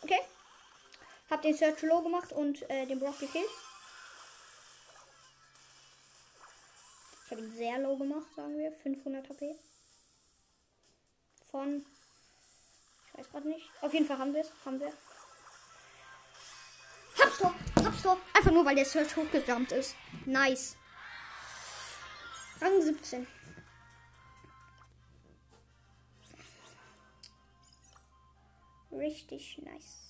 [SPEAKER 1] Okay. Hab den Search Low gemacht und äh, den Brock gekillt. Ich habe ihn sehr low gemacht, sagen wir. 500 HP. Von. Ich weiß gerade nicht. Auf jeden Fall haben wir es. Haben wir. Hab's doch. Hab's doch. Einfach nur, weil der Search hochgejumpt ist. Nice. Rang 17. Richtig nice.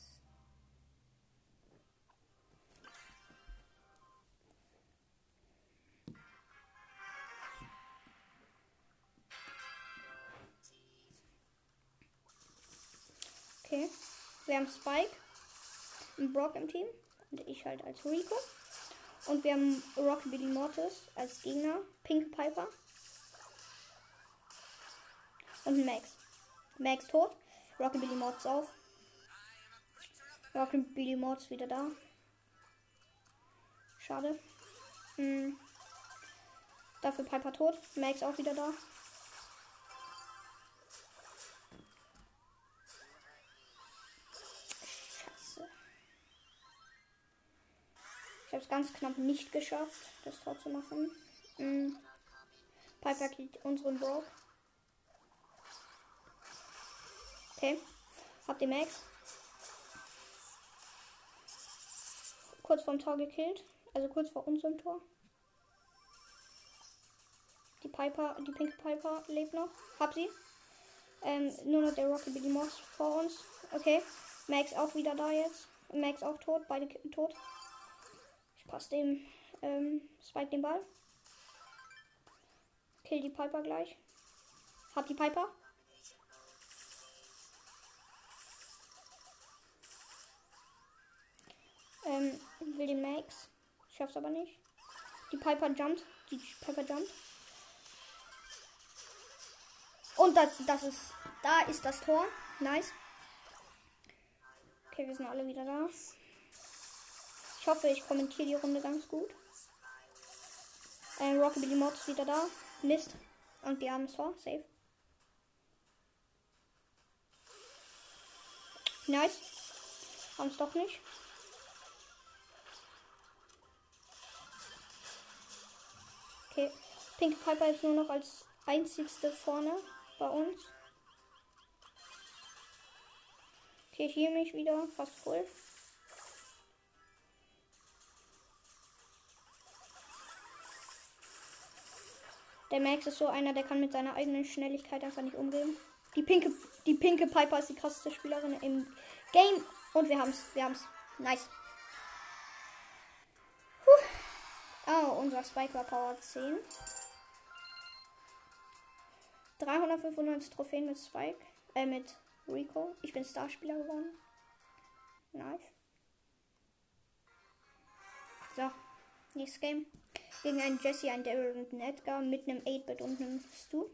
[SPEAKER 1] Okay. Wir haben Spike und Brock im Team. Und ich halt als Rico. Und wir haben Rockabilly Mortis als Gegner. Pink Piper. Und Max. Max tot. Rockabilly Mortis auf. Rockabilly Mortis wieder da. Schade. Hm. Dafür Piper tot. Max auch wieder da. Scheiße. Ich habe es ganz knapp nicht geschafft, das Tor zu machen. Hm. Piper kriegt unseren Brock. Okay. Habt ihr Max? Kurz vorm Tor gekillt. Also kurz vor unserem Tor. Die Piper, die pinke Piper lebt noch. Hab sie. Ähm, nur noch der Rocky Billy Moss vor uns. Okay. Max auch wieder da jetzt. Max auch tot. Beide tot. Ich passe dem ähm, Spike den Ball. Kill die Piper gleich. Hab die Piper. Ähm, will den Max. Schaff's aber nicht. Die Piper jumpt. Die Piper jumpt. Und das, das ist. Da ist das Tor. Nice. Okay, wir sind alle wieder da. Ich hoffe, ich kommentiere die Runde ganz gut. Äh, Rockabilly Mod ist wieder da. Mist. Und die haben es Tor. Safe. Nice. Haben es doch nicht. Okay. Pink Piper ist nur noch als einzigste vorne bei uns. Okay, hier mich wieder fast voll. Der Max ist so einer, der kann mit seiner eigenen Schnelligkeit einfach nicht umgehen. Die pinke, die pinke Piper ist die krasseste Spielerin im Game. Und wir haben's. Wir haben's. Nice. Puh. Oh, unser Spike war Power 10. 395 Trophäen mit Spike. Äh, mit Rico. Ich bin Starspieler geworden. Nice. So. Nächstes Game. Gegen einen Jesse, einen Daryl und einen Edgar mit einem 8-Bit und einem Stu.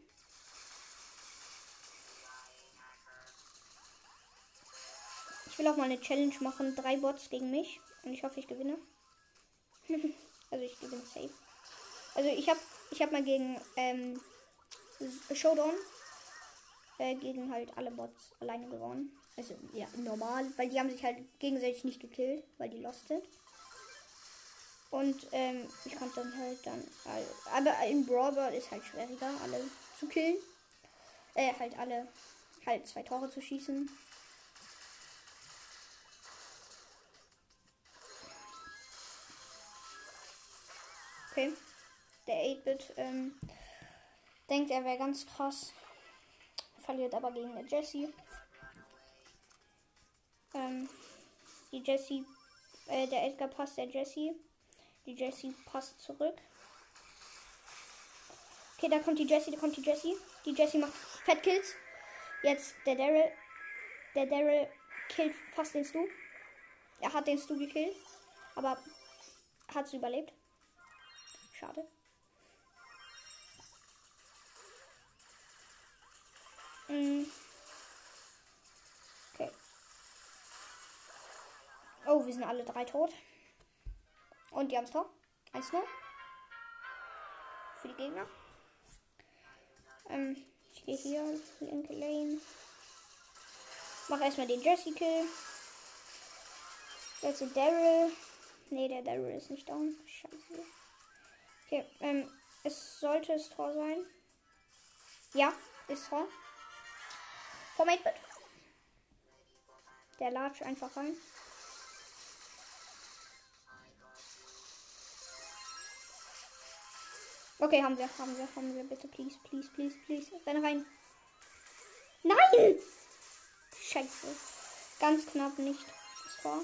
[SPEAKER 1] Ich will auch mal eine Challenge machen. Drei Bots gegen mich. Und ich hoffe, ich gewinne. [laughs] also ich gewinne safe. Also ich habe ich hab mal gegen ähm, Showdown äh, gegen halt alle Bots alleine gewonnen. Also ja, normal, weil die haben sich halt gegenseitig nicht gekillt, weil die lost sind. Und ähm, ich konnte dann halt dann. aber in Brawl ist halt schwieriger, alle zu killen. Äh, halt alle halt zwei Tore zu schießen. Okay. Der 8-Bit ähm, denkt, er wäre ganz krass. Verliert aber gegen eine Jessie. Ähm, die Jessie, äh, der Edgar passt der Jessie. Die Jessie passt zurück. Okay, da kommt die Jessie, da kommt die Jessie. Die Jessie macht Fettkills. Jetzt der Daryl. Der Daryl killt fast den Stu. Er hat den Stu gekillt. Aber hat es überlebt. Schade. Mm. Okay. Oh, wir sind alle drei tot. Und die haben es Tor. 1 0. Für die Gegner. Ähm, ich gehe hier, linke Lane. Mach erstmal den Jesse Kill. Jetzt Daryl. Ne, der Daryl ist nicht down. Scheiße. Okay, ähm, es sollte es Tor sein. Ja, ist Tor. Vom 8-Bit. Der latscht einfach rein. Okay, haben wir, haben wir, haben wir. Bitte, please, please, please, please. Renn rein. Nein! Scheiße. Ganz knapp nicht. Das war.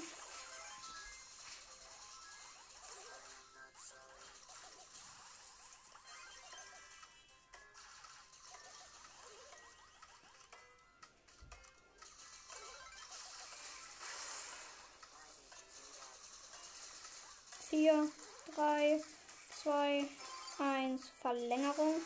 [SPEAKER 1] Vier, drei, zwei, eins. Verlängerung.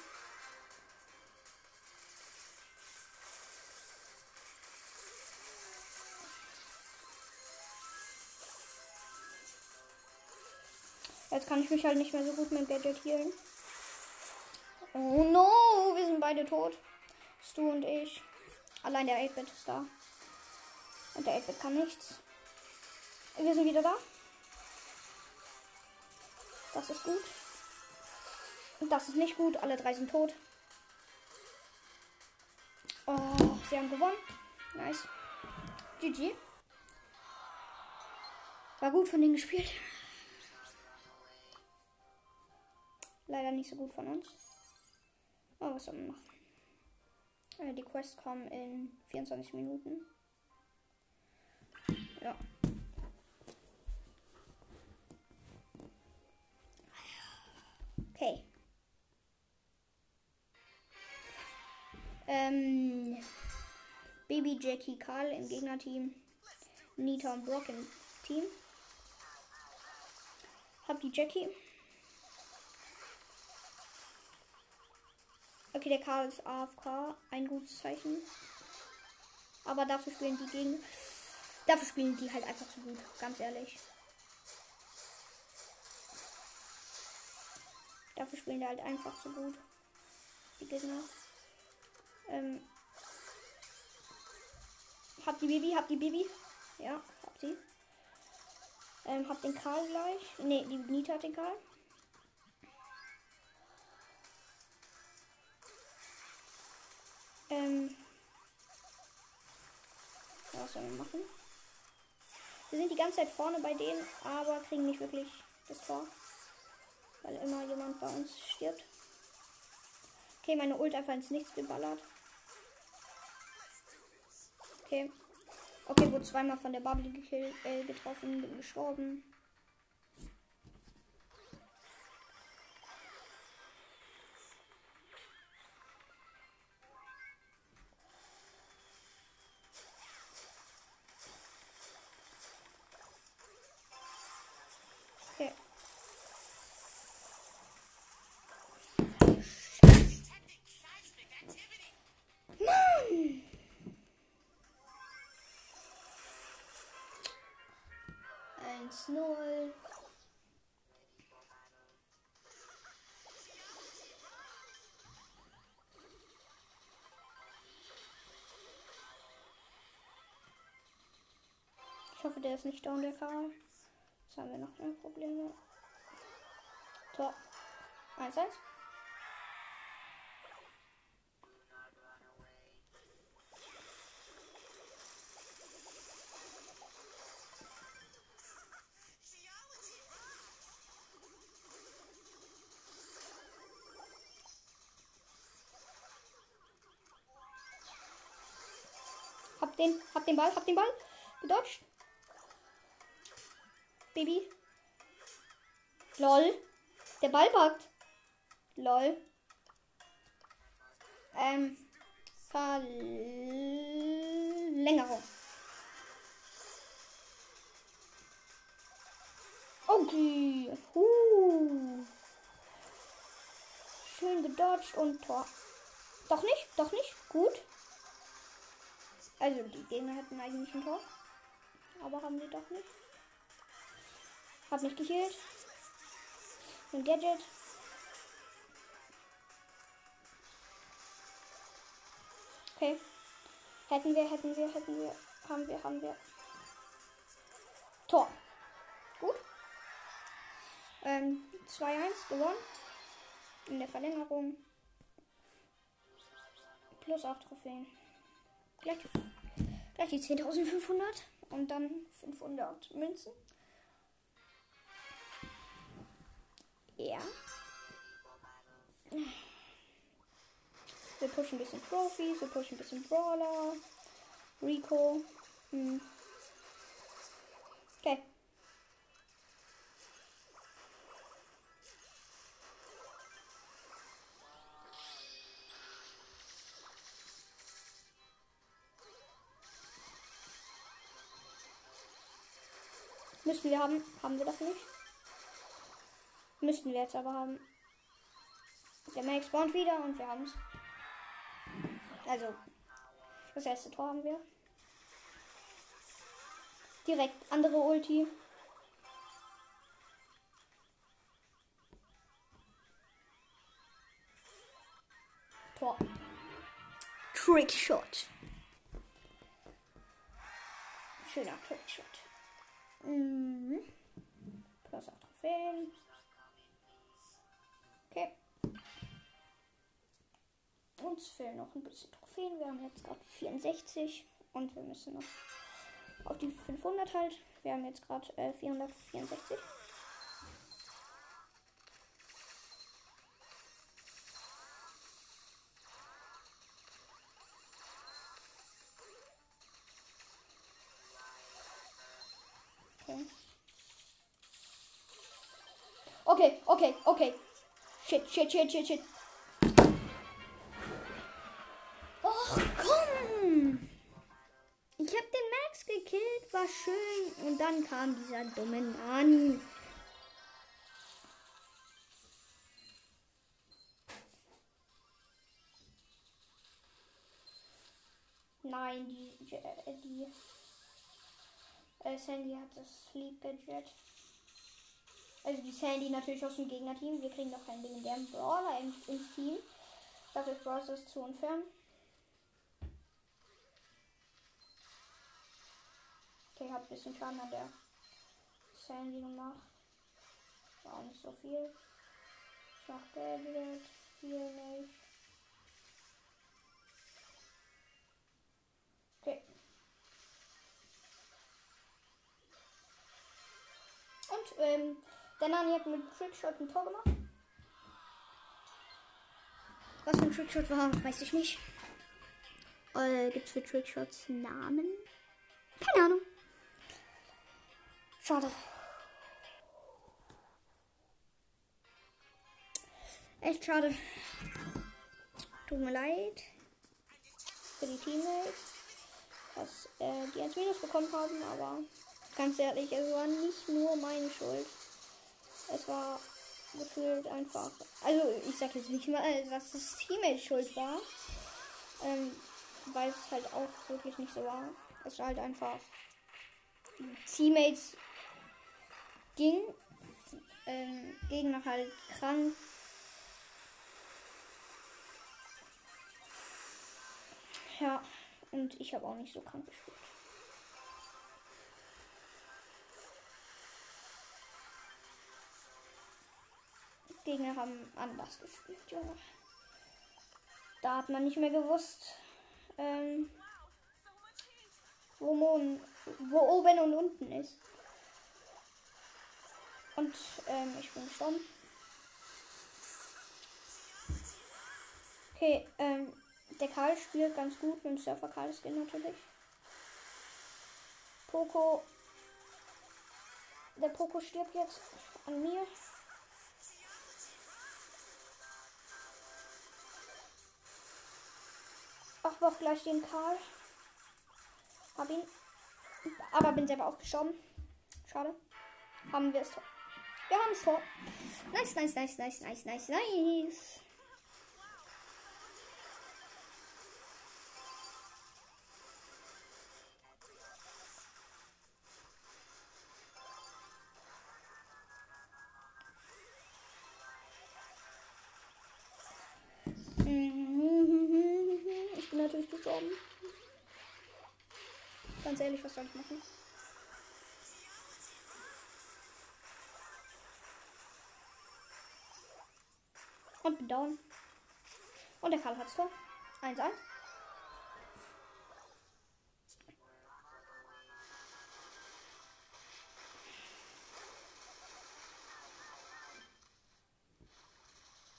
[SPEAKER 1] Jetzt kann ich mich halt nicht mehr so gut mit Gadget healen. Oh no, wir sind beide tot. Stu und ich. Allein der 8-Bit ist da. Und der 8-Bit kann nichts. Wir sind wieder da. Das ist gut. Das ist nicht gut. Alle drei sind tot. Oh, sie haben gewonnen. Nice. GG. War gut von denen gespielt. Leider nicht so gut von uns. Aber was soll man machen? Äh, die Quests kommen in 24 Minuten. Ja. Ähm, Baby Jackie Karl im Gegnerteam. Nita und Brock im Team. Hab die Jackie. Okay, der Karl ist AFK. Ein gutes Zeichen. Aber dafür spielen die gegen. Dafür spielen die halt einfach zu gut. Ganz ehrlich. Dafür spielen die halt einfach zu gut. Die Gegner. Ähm. Hab die Baby, hab die Baby. Ja, hab sie. Ähm, hab den Karl gleich. Ne, die Nita hat den Karl. Ähm. Was sollen wir machen? Wir sind die ganze Zeit vorne bei denen, aber kriegen nicht wirklich das Tor. Weil immer jemand bei uns stirbt. Okay, meine Ult einfach ins Nichts geballert. Okay. Okay, wurde zweimal von der Bubble gekillt, äh, getroffen, bin gestorben. Der ist nicht down, der Karl. Jetzt haben wir noch mehr Probleme. Tor. 1, 1. Hab den, hab den Ball, hab den Ball. Gedodged. Baby. Lol. Der Ball backt. Lol. Ähm. Verlängerung. Okay. Huh. Schön gedodged und Tor. Doch nicht, doch nicht. Gut. Also die Gegner hätten eigentlich ein Tor. Aber haben sie doch nicht. Hab nicht geheilt. Ein Gadget. Okay. Hätten wir, hätten wir, hätten wir. Haben wir, haben wir. Tor. Gut. Ähm, 2-1 gewonnen. In der Verlängerung. Plus 8 Trophäen. Gleich, gleich die 10.500. und dann 500 Münzen. Ja. Wir pushen ein bisschen Trophies, wir pushen ein bisschen Brawler, Rico. Hm. Okay. Müssen wir haben. Haben wir das nicht? Müssten wir jetzt aber haben. Der Max spawnt wieder und wir haben es. Also, das erste Tor haben wir. Direkt andere Ulti. Tor. Trickshot. Schöner Trickshot. Mhm. Plus 8 Trophäen. Uns fehlen noch ein bisschen Trophäen. Wir haben jetzt gerade 64 und wir müssen noch auf die 500 halt. Wir haben jetzt gerade äh, 464. Okay. Okay, okay, okay. Shit, shit, shit, shit, shit. War schön. Und dann kam dieser dumme Nani. Nein, die, äh, die äh, Sandy hat das Sleep Gadget. Also die Sandy natürlich aus dem Gegnerteam. Wir kriegen noch keinen legendären Brawler ins, ins Team. Dafür ist Stars zu unfair. Okay, hat ein bisschen Schaden an der Sandy gemacht. War auch nicht so viel. Schwach Gadget. Hier nicht. Okay. Und ähm, der Nani hat mit Trickshot ein Tor gemacht. Was für ein Trickshot war, weiß ich nicht. Äh, Gibt es für Trickshots Namen? Keine Ahnung. Schade. Echt schade. Tut mir leid. Für die Teammates. Dass äh, die als Minus bekommen haben, aber ganz ehrlich, es war nicht nur meine Schuld. Es war gefühlt einfach. Also ich sag jetzt nicht mal, dass das Teammate schuld war. Ähm, weil es halt auch wirklich nicht so war. Es war halt einfach Teammates ging ähm, Gegner halt krank. Ja, und ich habe auch nicht so krank gespielt. Gegner haben anders gespielt, Junge. Da hat man nicht mehr gewusst, ähm, wo, Mon wo oben und unten ist. Und ähm, ich bin gestorben. Okay, ähm, der Karl spielt ganz gut mit dem Surfer Karl Skin natürlich. Poco. Der Poco stirbt jetzt an mir. Ach, war gleich den Karl. Hab ihn. Aber bin selber aufgestorben. Schade. Haben wir es. Wir haben es Tor. Nice, nice, nice, nice, nice, nice, nice. [laughs] Ich bin natürlich gestorben. Ganz ehrlich, was soll ich machen? down. Und der Karl hat's Tor. 1-1.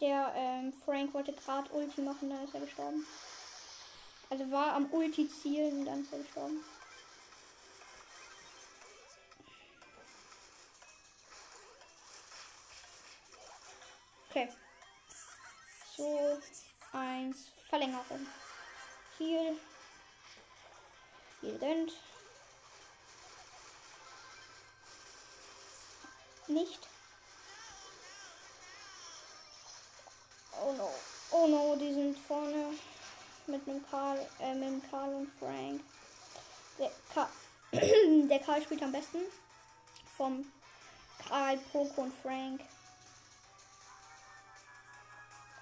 [SPEAKER 1] Der ähm, Frank wollte gerade Ulti machen, dann ist er gestorben. Also war am Ulti zielen dann ist er gestorben. Okay. So, eins, Verlängerung. Hier. Hier rennt. Nicht. Oh no. Oh no, die sind vorne mit dem Karl, äh, mit Karl und Frank. Der Karl, [clears throat] der Karl spielt am besten. Vom Karl, Poco und Frank.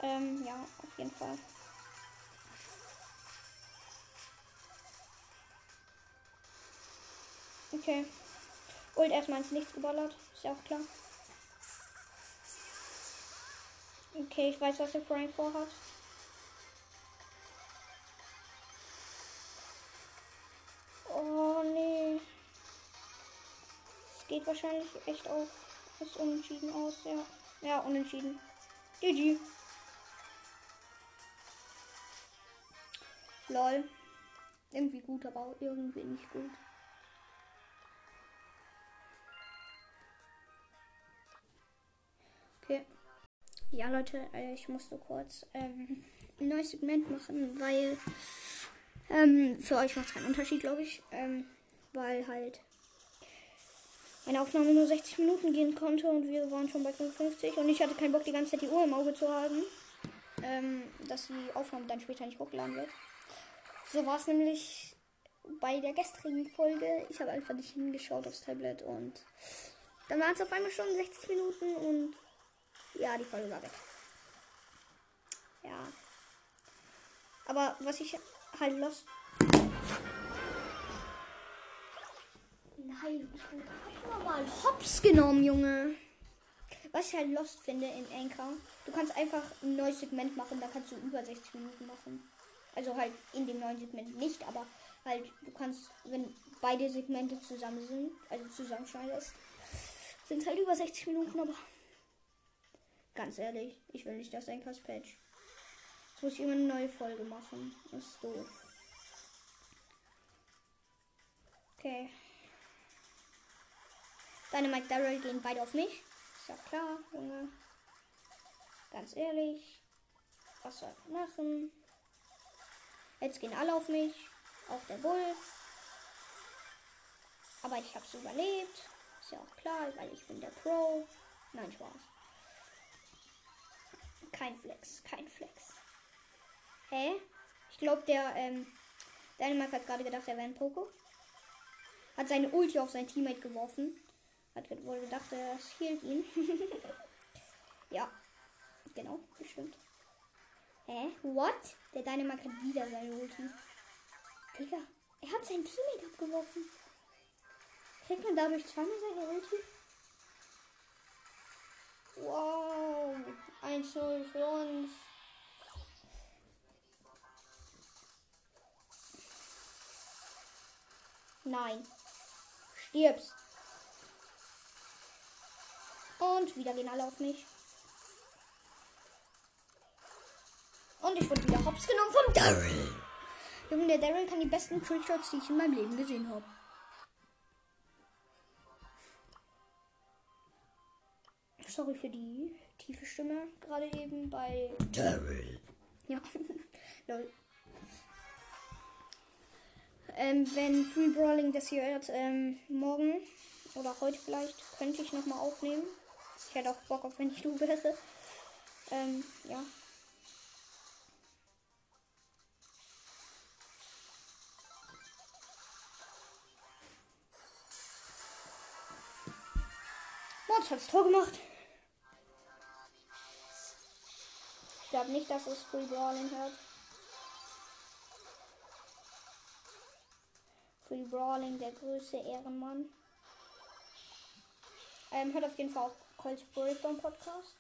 [SPEAKER 1] Ähm, ja, auf jeden Fall. Okay. Und erstmal ins Nichts geballert. Ist ja auch klar. Okay, ich weiß, was der Frank vorhat. Oh nee. Es geht wahrscheinlich echt auf das Unentschieden aus, ja. Ja, unentschieden. GG. Lol. Irgendwie gut, aber auch irgendwie nicht gut. Okay. Ja, Leute, äh, ich musste kurz ähm, ein neues Segment machen, weil ähm, für euch macht es keinen Unterschied, glaube ich. Ähm, weil halt meine Aufnahme nur 60 Minuten gehen konnte und wir waren schon bei 55 und ich hatte keinen Bock, die ganze Zeit die Uhr im Auge zu haben, ähm, dass die Aufnahme dann später nicht hochgeladen wird. So war es nämlich bei der gestrigen Folge. Ich habe einfach nicht hingeschaut aufs Tablet und dann waren es auf einmal schon 60 Minuten und ja, die Folge war weg. Ja. Aber was ich halt los. Nein, ich einfach mal hops genommen, Junge. Was ich halt lost finde in Anchor, du kannst einfach ein neues Segment machen, da kannst du über 60 Minuten machen. Also halt in dem neuen Segment nicht, aber halt du kannst, wenn beide Segmente zusammen sind, also zusammenschneidest, sind halt über 60 Minuten, aber ganz ehrlich, ich will nicht das Anchors Patch. Jetzt muss ich immer eine neue Folge machen. Das ist doof. Okay. Deine Mike Darrell gehen beide auf mich. Ist ja klar, Junge. Ganz ehrlich. Was soll ich machen? Jetzt gehen alle auf mich. Auch der Bull. Aber ich hab's überlebt. Ist ja auch klar, weil ich bin der Pro. Nein, Spaß. Kein Flex, kein Flex. Hä? Ich glaube, der, ähm, Dänemark hat gerade gedacht, er wäre ein Poco. Hat seine Ulti auf sein Teammate geworfen. Hat wohl gedacht, er hielt ihn. [laughs] ja. Genau, bestimmt. Hä? What? Der Dynamite hat wieder seine Ulti. Digga, er hat sein Teammate abgeworfen. Kriegt man dadurch zweimal seine Ulti? Wow. 1-0 für uns. Nein. Stirbst. Und wieder gehen alle auf mich. Und ich wurde wieder hops genommen vom Daryl. Junge, der Daryl kann die besten Trickshots, die ich in meinem Leben gesehen habe. Sorry für die tiefe Stimme gerade eben bei Daryl. Ja. [laughs] Lol. Ähm, wenn Free Brawling das hier hört, ähm, morgen oder heute vielleicht, könnte ich nochmal aufnehmen. Ich hätte auch Bock auf, wenn ich du wäre. Ähm, ja. Mods hat das Tor gemacht. Ich glaube nicht, dass es Free Brawling hört. Free Brawling, der größte Ehrenmann. Ähm, hört auf jeden Fall auch Colts Breakdown Podcast.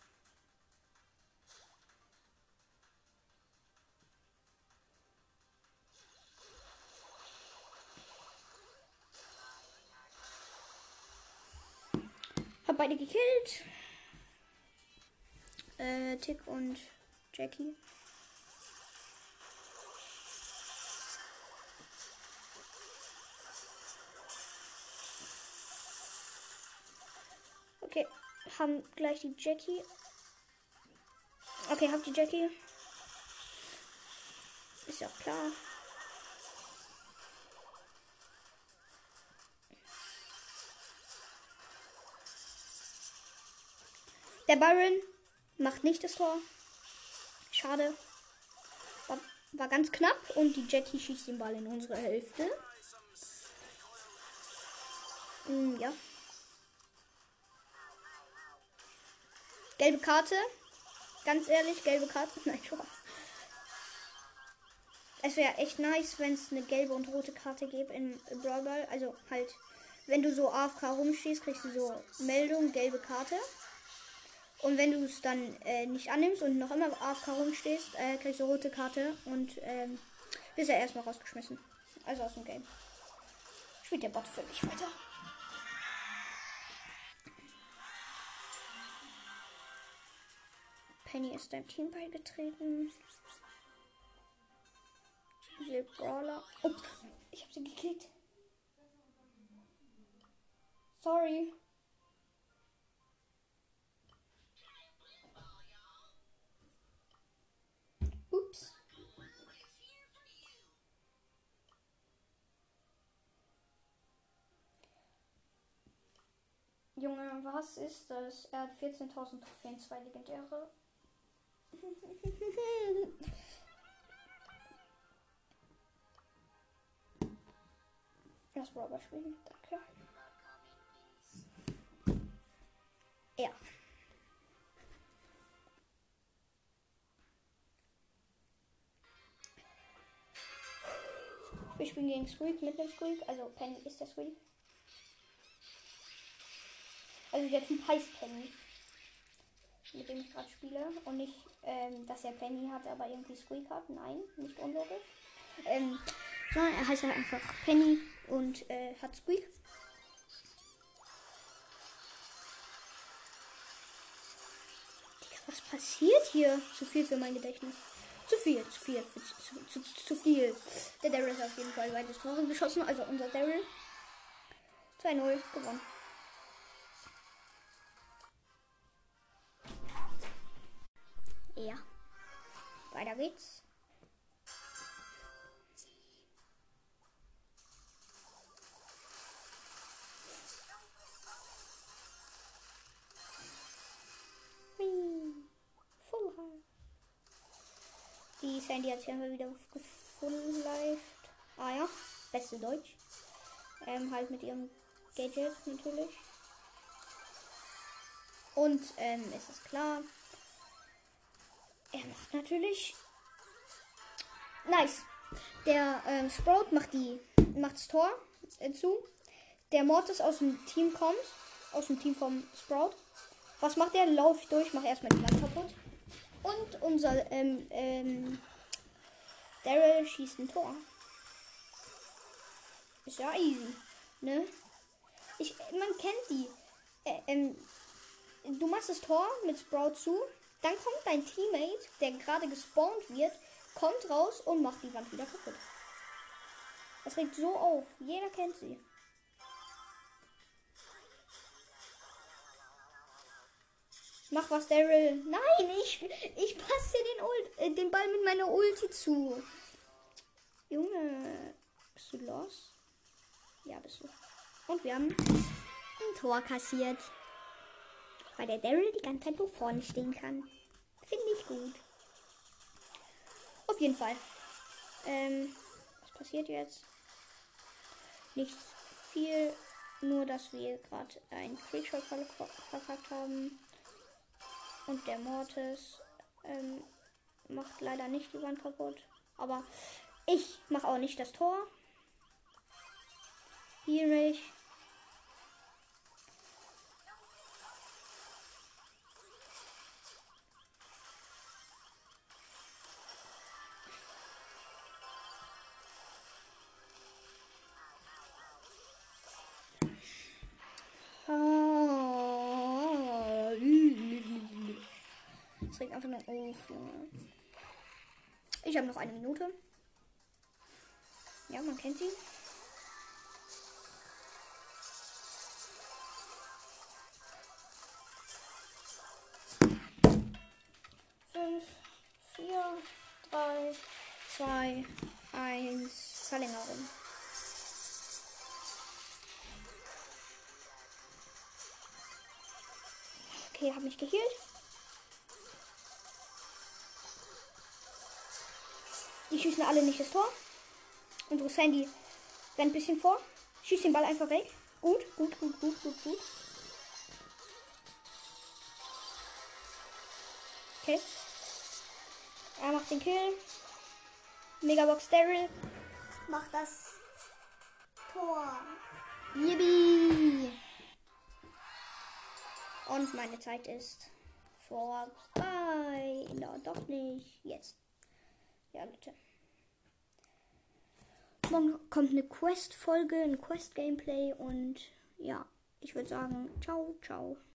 [SPEAKER 1] Hab beide gekillt. äh, Tick und Jackie. Okay, haben gleich die Jackie. Okay, habt die Jackie. Ist ja auch klar. Der Byron macht nicht das Tor. Schade. War, war ganz knapp und die Jackie schießt den Ball in unsere Hälfte. Mm, ja. Gelbe Karte. Ganz ehrlich, gelbe Karte. [laughs] Nein, Spaß. Es wäre echt nice, wenn es eine gelbe und rote Karte gäbe in Brawl Ball. Also halt, wenn du so AFK rumstehst, kriegst du so Meldung, gelbe Karte. Und wenn du es dann äh, nicht annimmst und noch immer AFK rumstehst, äh, kriegst du rote Karte und ähm, bist ja erstmal rausgeschmissen. Also aus dem Game. Spielt der Bot für mich weiter. Penny ist deinem Team beigetreten. Diese Brawler. Oh, ich habe sie gekickt. Sorry. Junge, was ist das? Er hat 14.000 Trophäen, zwei legendäre. Lass Robber spielen, danke. Ja. Wir spielen gegen Squeak mit dem Squeak. Also Penny ist der Squeak. Also der Typ heißt Penny. Mit dem ich gerade spiele. Und nicht, ähm, dass er Penny hat, aber irgendwie Squeak hat. Nein, nicht unlogisch. Ähm, sondern er heißt halt einfach Penny und äh, hat Squeak. Was passiert hier? Zu viel für mein Gedächtnis. Zu viel, zu viel, zu, zu, zu, viel. Der Daryl ist auf jeden Fall weites Tore geschossen, also unser Daryl. 2-0 gewonnen. Ja. Weiter geht's. Die Sandy hat sich einfach wieder gefunden. Ah ja, beste Deutsch. Ähm, halt mit ihrem Gadget natürlich. Und ähm, ist es klar. Er macht natürlich. Nice. Der ähm, Sprout macht die macht das Tor äh, zu. Der Mortis aus dem Team kommt. Aus dem Team vom Sprout. Was macht der? Lauf durch, mach erstmal die Wand kaputt. Und unser ähm, ähm, Daryl schießt ein Tor. Ist ja easy, ne? Ich, man kennt die. Äh, ähm, du machst das Tor mit Sprout zu, dann kommt dein Teammate, der gerade gespawnt wird, kommt raus und macht die Wand wieder kaputt. Das regt so auf. Jeder kennt sie. Mach was, Daryl. Nein, ich, ich passe den, Ult, äh, den Ball mit meiner Ulti zu. Junge, bist du los? Ja, bist du. Und wir haben ein Tor kassiert. Weil der Daryl die ganze Zeit nur vorne stehen kann. Finde ich gut. Auf jeden Fall. Ähm, was passiert jetzt? Nicht viel. Nur, dass wir gerade ein Creature verkackt haben. Und der Mortis ähm, macht leider nicht die Wand kaputt. Aber ich mache auch nicht das Tor. Hier ich. Nur auf, Junge. Ich habe noch eine Minute. Ja, man kennt sie. Fünf, vier, drei, zwei, eins. Verlängerung. Okay, habe mich geheilt. Schießen alle nicht das Tor. Unsere Sandy rennt ein bisschen vor. Schießt den Ball einfach weg. Gut, gut, gut, gut, gut, gut. Okay. Er macht den Kill. Megabox Daryl macht das Tor. Yippie! Und meine Zeit ist vorbei. No, doch nicht. Jetzt. Ja, Leute. Morgen kommt eine Quest-Folge, ein Quest-Gameplay und ja, ich würde sagen, ciao, ciao.